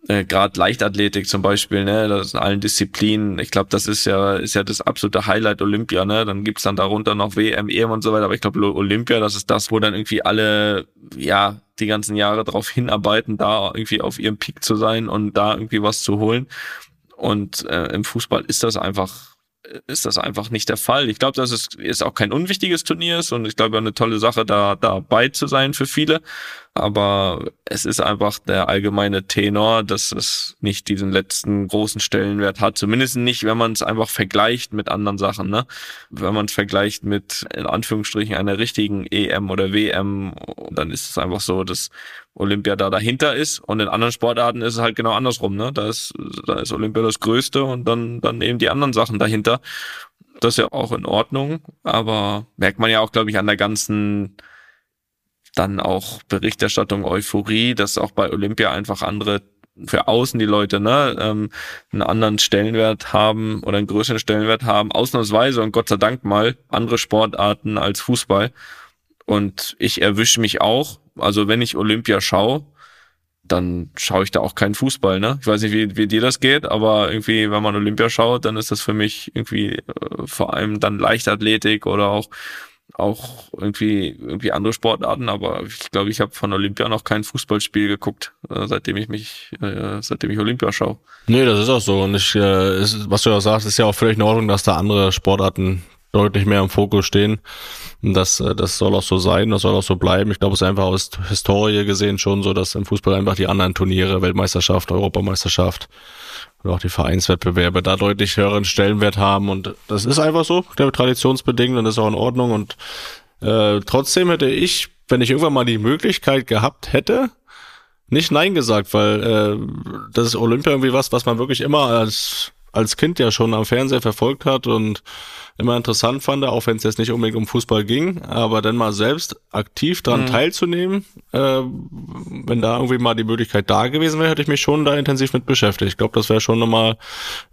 äh, gerade Leichtathletik zum Beispiel, ne, das in allen Disziplinen, ich glaube, das ist ja, ist ja das absolute Highlight Olympia, ne? Dann gibt's dann darunter noch WM, EM und so weiter, aber ich glaube, Olympia, das ist das, wo dann irgendwie alle, ja, die ganzen Jahre darauf hinarbeiten, da irgendwie auf ihrem Peak zu sein und da irgendwie was zu holen. Und äh, im Fußball ist das einfach ist das einfach nicht der Fall. Ich glaube, dass es ist auch kein unwichtiges Turnier ist und ich glaube, eine tolle Sache, da dabei zu sein für viele. Aber es ist einfach der allgemeine Tenor, dass es nicht diesen letzten großen Stellenwert hat. Zumindest nicht, wenn man es einfach vergleicht mit anderen Sachen. Ne? Wenn man es vergleicht mit, in Anführungsstrichen, einer richtigen EM oder WM, dann ist es einfach so, dass Olympia da dahinter ist. Und in anderen Sportarten ist es halt genau andersrum. Ne? Da, ist, da ist Olympia das Größte und dann, dann eben die anderen Sachen dahinter. Das ist ja auch in Ordnung. Aber merkt man ja auch, glaube ich, an der ganzen dann auch Berichterstattung, Euphorie, dass auch bei Olympia einfach andere für außen die Leute ne, ähm, einen anderen Stellenwert haben oder einen größeren Stellenwert haben, ausnahmsweise und Gott sei Dank mal andere Sportarten als Fußball. Und ich erwische mich auch, also wenn ich Olympia schaue, dann schaue ich da auch keinen Fußball, ne? Ich weiß nicht, wie, wie dir das geht, aber irgendwie, wenn man Olympia schaut, dann ist das für mich irgendwie äh, vor allem dann Leichtathletik oder auch auch irgendwie irgendwie andere Sportarten, aber ich glaube, ich habe von Olympia noch kein Fußballspiel geguckt, äh, seitdem ich mich, äh, seitdem ich Olympia schaue. Nee, das ist auch so. Und ich, äh, ist, was du ja sagst, ist ja auch völlig in Ordnung, dass da andere Sportarten deutlich mehr im Fokus stehen. Das, äh, das soll auch so sein, das soll auch so bleiben. Ich glaube, es ist einfach aus Historie gesehen schon so, dass im Fußball einfach die anderen Turniere, Weltmeisterschaft, Europameisterschaft oder auch die Vereinswettbewerbe da deutlich höheren Stellenwert haben. Und das ist einfach so, ich glaube, traditionsbedingt und ist auch in Ordnung. Und äh, trotzdem hätte ich, wenn ich irgendwann mal die Möglichkeit gehabt hätte, nicht Nein gesagt, weil äh, das ist Olympia irgendwie was, was man wirklich immer als als Kind ja schon am Fernseher verfolgt hat und immer interessant fand, auch wenn es jetzt nicht unbedingt um Fußball ging, aber dann mal selbst aktiv daran mhm. teilzunehmen, äh, wenn da irgendwie mal die Möglichkeit da gewesen wäre, hätte ich mich schon da intensiv mit beschäftigt. Ich glaube, das wäre schon nochmal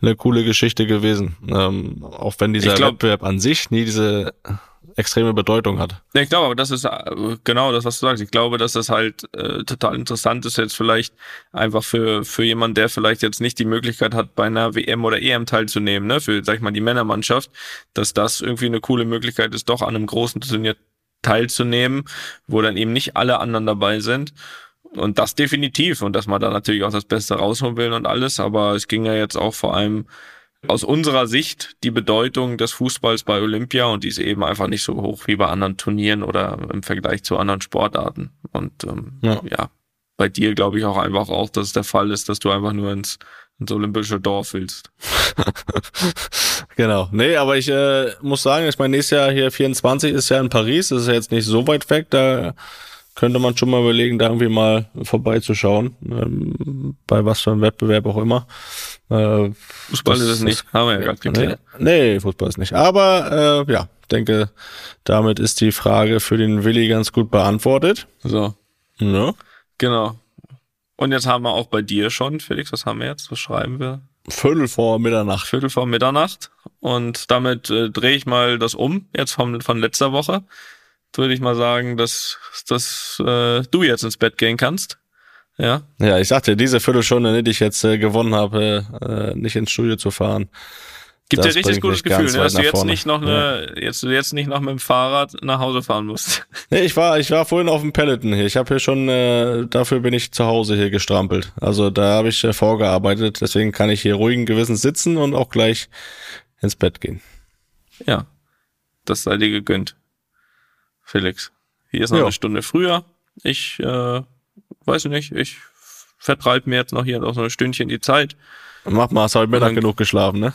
eine coole Geschichte gewesen. Ähm, auch wenn dieser glaub, Wettbewerb an sich nie diese extreme Bedeutung hat. Ja, ich glaube, aber das ist äh, genau das, was du sagst. Ich glaube, dass das halt äh, total interessant ist jetzt vielleicht einfach für für jemand, der vielleicht jetzt nicht die Möglichkeit hat, bei einer WM oder EM teilzunehmen, ne, für sag ich mal die Männermannschaft, dass das irgendwie eine coole Möglichkeit ist, doch an einem großen Turnier teilzunehmen, wo dann eben nicht alle anderen dabei sind. Und das definitiv. Und dass man da natürlich auch das Beste rausholen will und alles. Aber es ging ja jetzt auch vor allem aus unserer Sicht die Bedeutung des Fußballs bei Olympia und die ist eben einfach nicht so hoch wie bei anderen Turnieren oder im Vergleich zu anderen Sportarten. Und ähm, ja. ja. bei dir glaube ich auch einfach auch, dass es der Fall ist, dass du einfach nur ins, ins olympische Dorf willst. genau. Nee, aber ich äh, muss sagen, ich meine, nächstes Jahr hier 24 ist ja in Paris, das ist ja jetzt nicht so weit weg, da könnte man schon mal überlegen, da irgendwie mal vorbeizuschauen, ähm, bei was für einem Wettbewerb auch immer. Äh, Fußball ist es nicht, haben wir ja gerade geklärt. Nee, Fußball ist nicht. Aber äh, ja, denke, damit ist die Frage für den Willi ganz gut beantwortet. So. Ja. Genau. Und jetzt haben wir auch bei dir schon, Felix, was haben wir jetzt? Was schreiben wir? Viertel vor Mitternacht. Viertel vor Mitternacht. Und damit äh, drehe ich mal das um, jetzt von, von letzter Woche. Würde ich mal sagen, dass, dass äh, du jetzt ins Bett gehen kannst. Ja. Ja, ich sagte, diese Viertelstunde, die ich jetzt äh, gewonnen habe, äh, nicht ins Studio zu fahren. Gibt dir richtig gutes Gefühl, ne, dass du jetzt vorne. nicht noch eine, jetzt, du jetzt nicht noch mit dem Fahrrad nach Hause fahren musst. Nee, ich war, ich war vorhin auf dem Peloton hier. Ich habe hier schon, äh, dafür bin ich zu Hause hier gestrampelt. Also da habe ich äh, vorgearbeitet. Deswegen kann ich hier ruhigen Gewissens sitzen und auch gleich ins Bett gehen. Ja, das sei dir gegönnt, Felix. Hier ist noch Ja. eine Stunde früher. Ich äh, weiß nicht, ich vertreibe mir jetzt noch hier noch so ein Stündchen die Zeit. Mach mal, hast heute Mittag genug geschlafen, ne?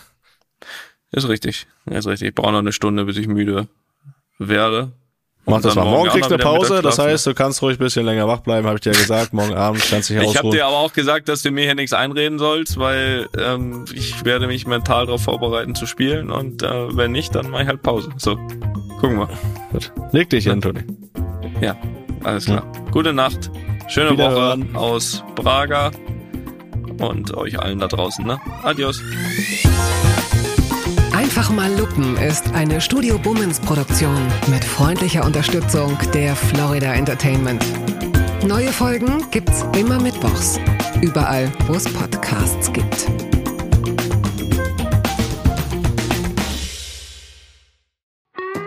Ist richtig, ist richtig. Ich brauche noch eine Stunde, bis ich müde werde. Mach das mal. Morgen auch kriegst du eine Pause, das heißt, du kannst ruhig ein bisschen länger wach bleiben, habe ich dir ja gesagt. Morgen Abend kannst du dich Ich habe ausruhen. dir aber auch gesagt, dass du mir hier nichts einreden sollst, weil ähm, ich werde mich mental darauf vorbereiten zu spielen und äh, wenn nicht, dann mache ich halt Pause. So, gucken wir. Gut. Leg dich hin, Toni. Ja, alles klar. Gute Nacht, schöne. Woche aus Braga und euch allen da draußen. Ne? Adios. Einfach mal Lupen ist eine Studio Bummens Produktion mit freundlicher Unterstützung der Florida Entertainment. Neue Folgen gibt's immer mittwochs. Überall, wo es Podcasts gibt.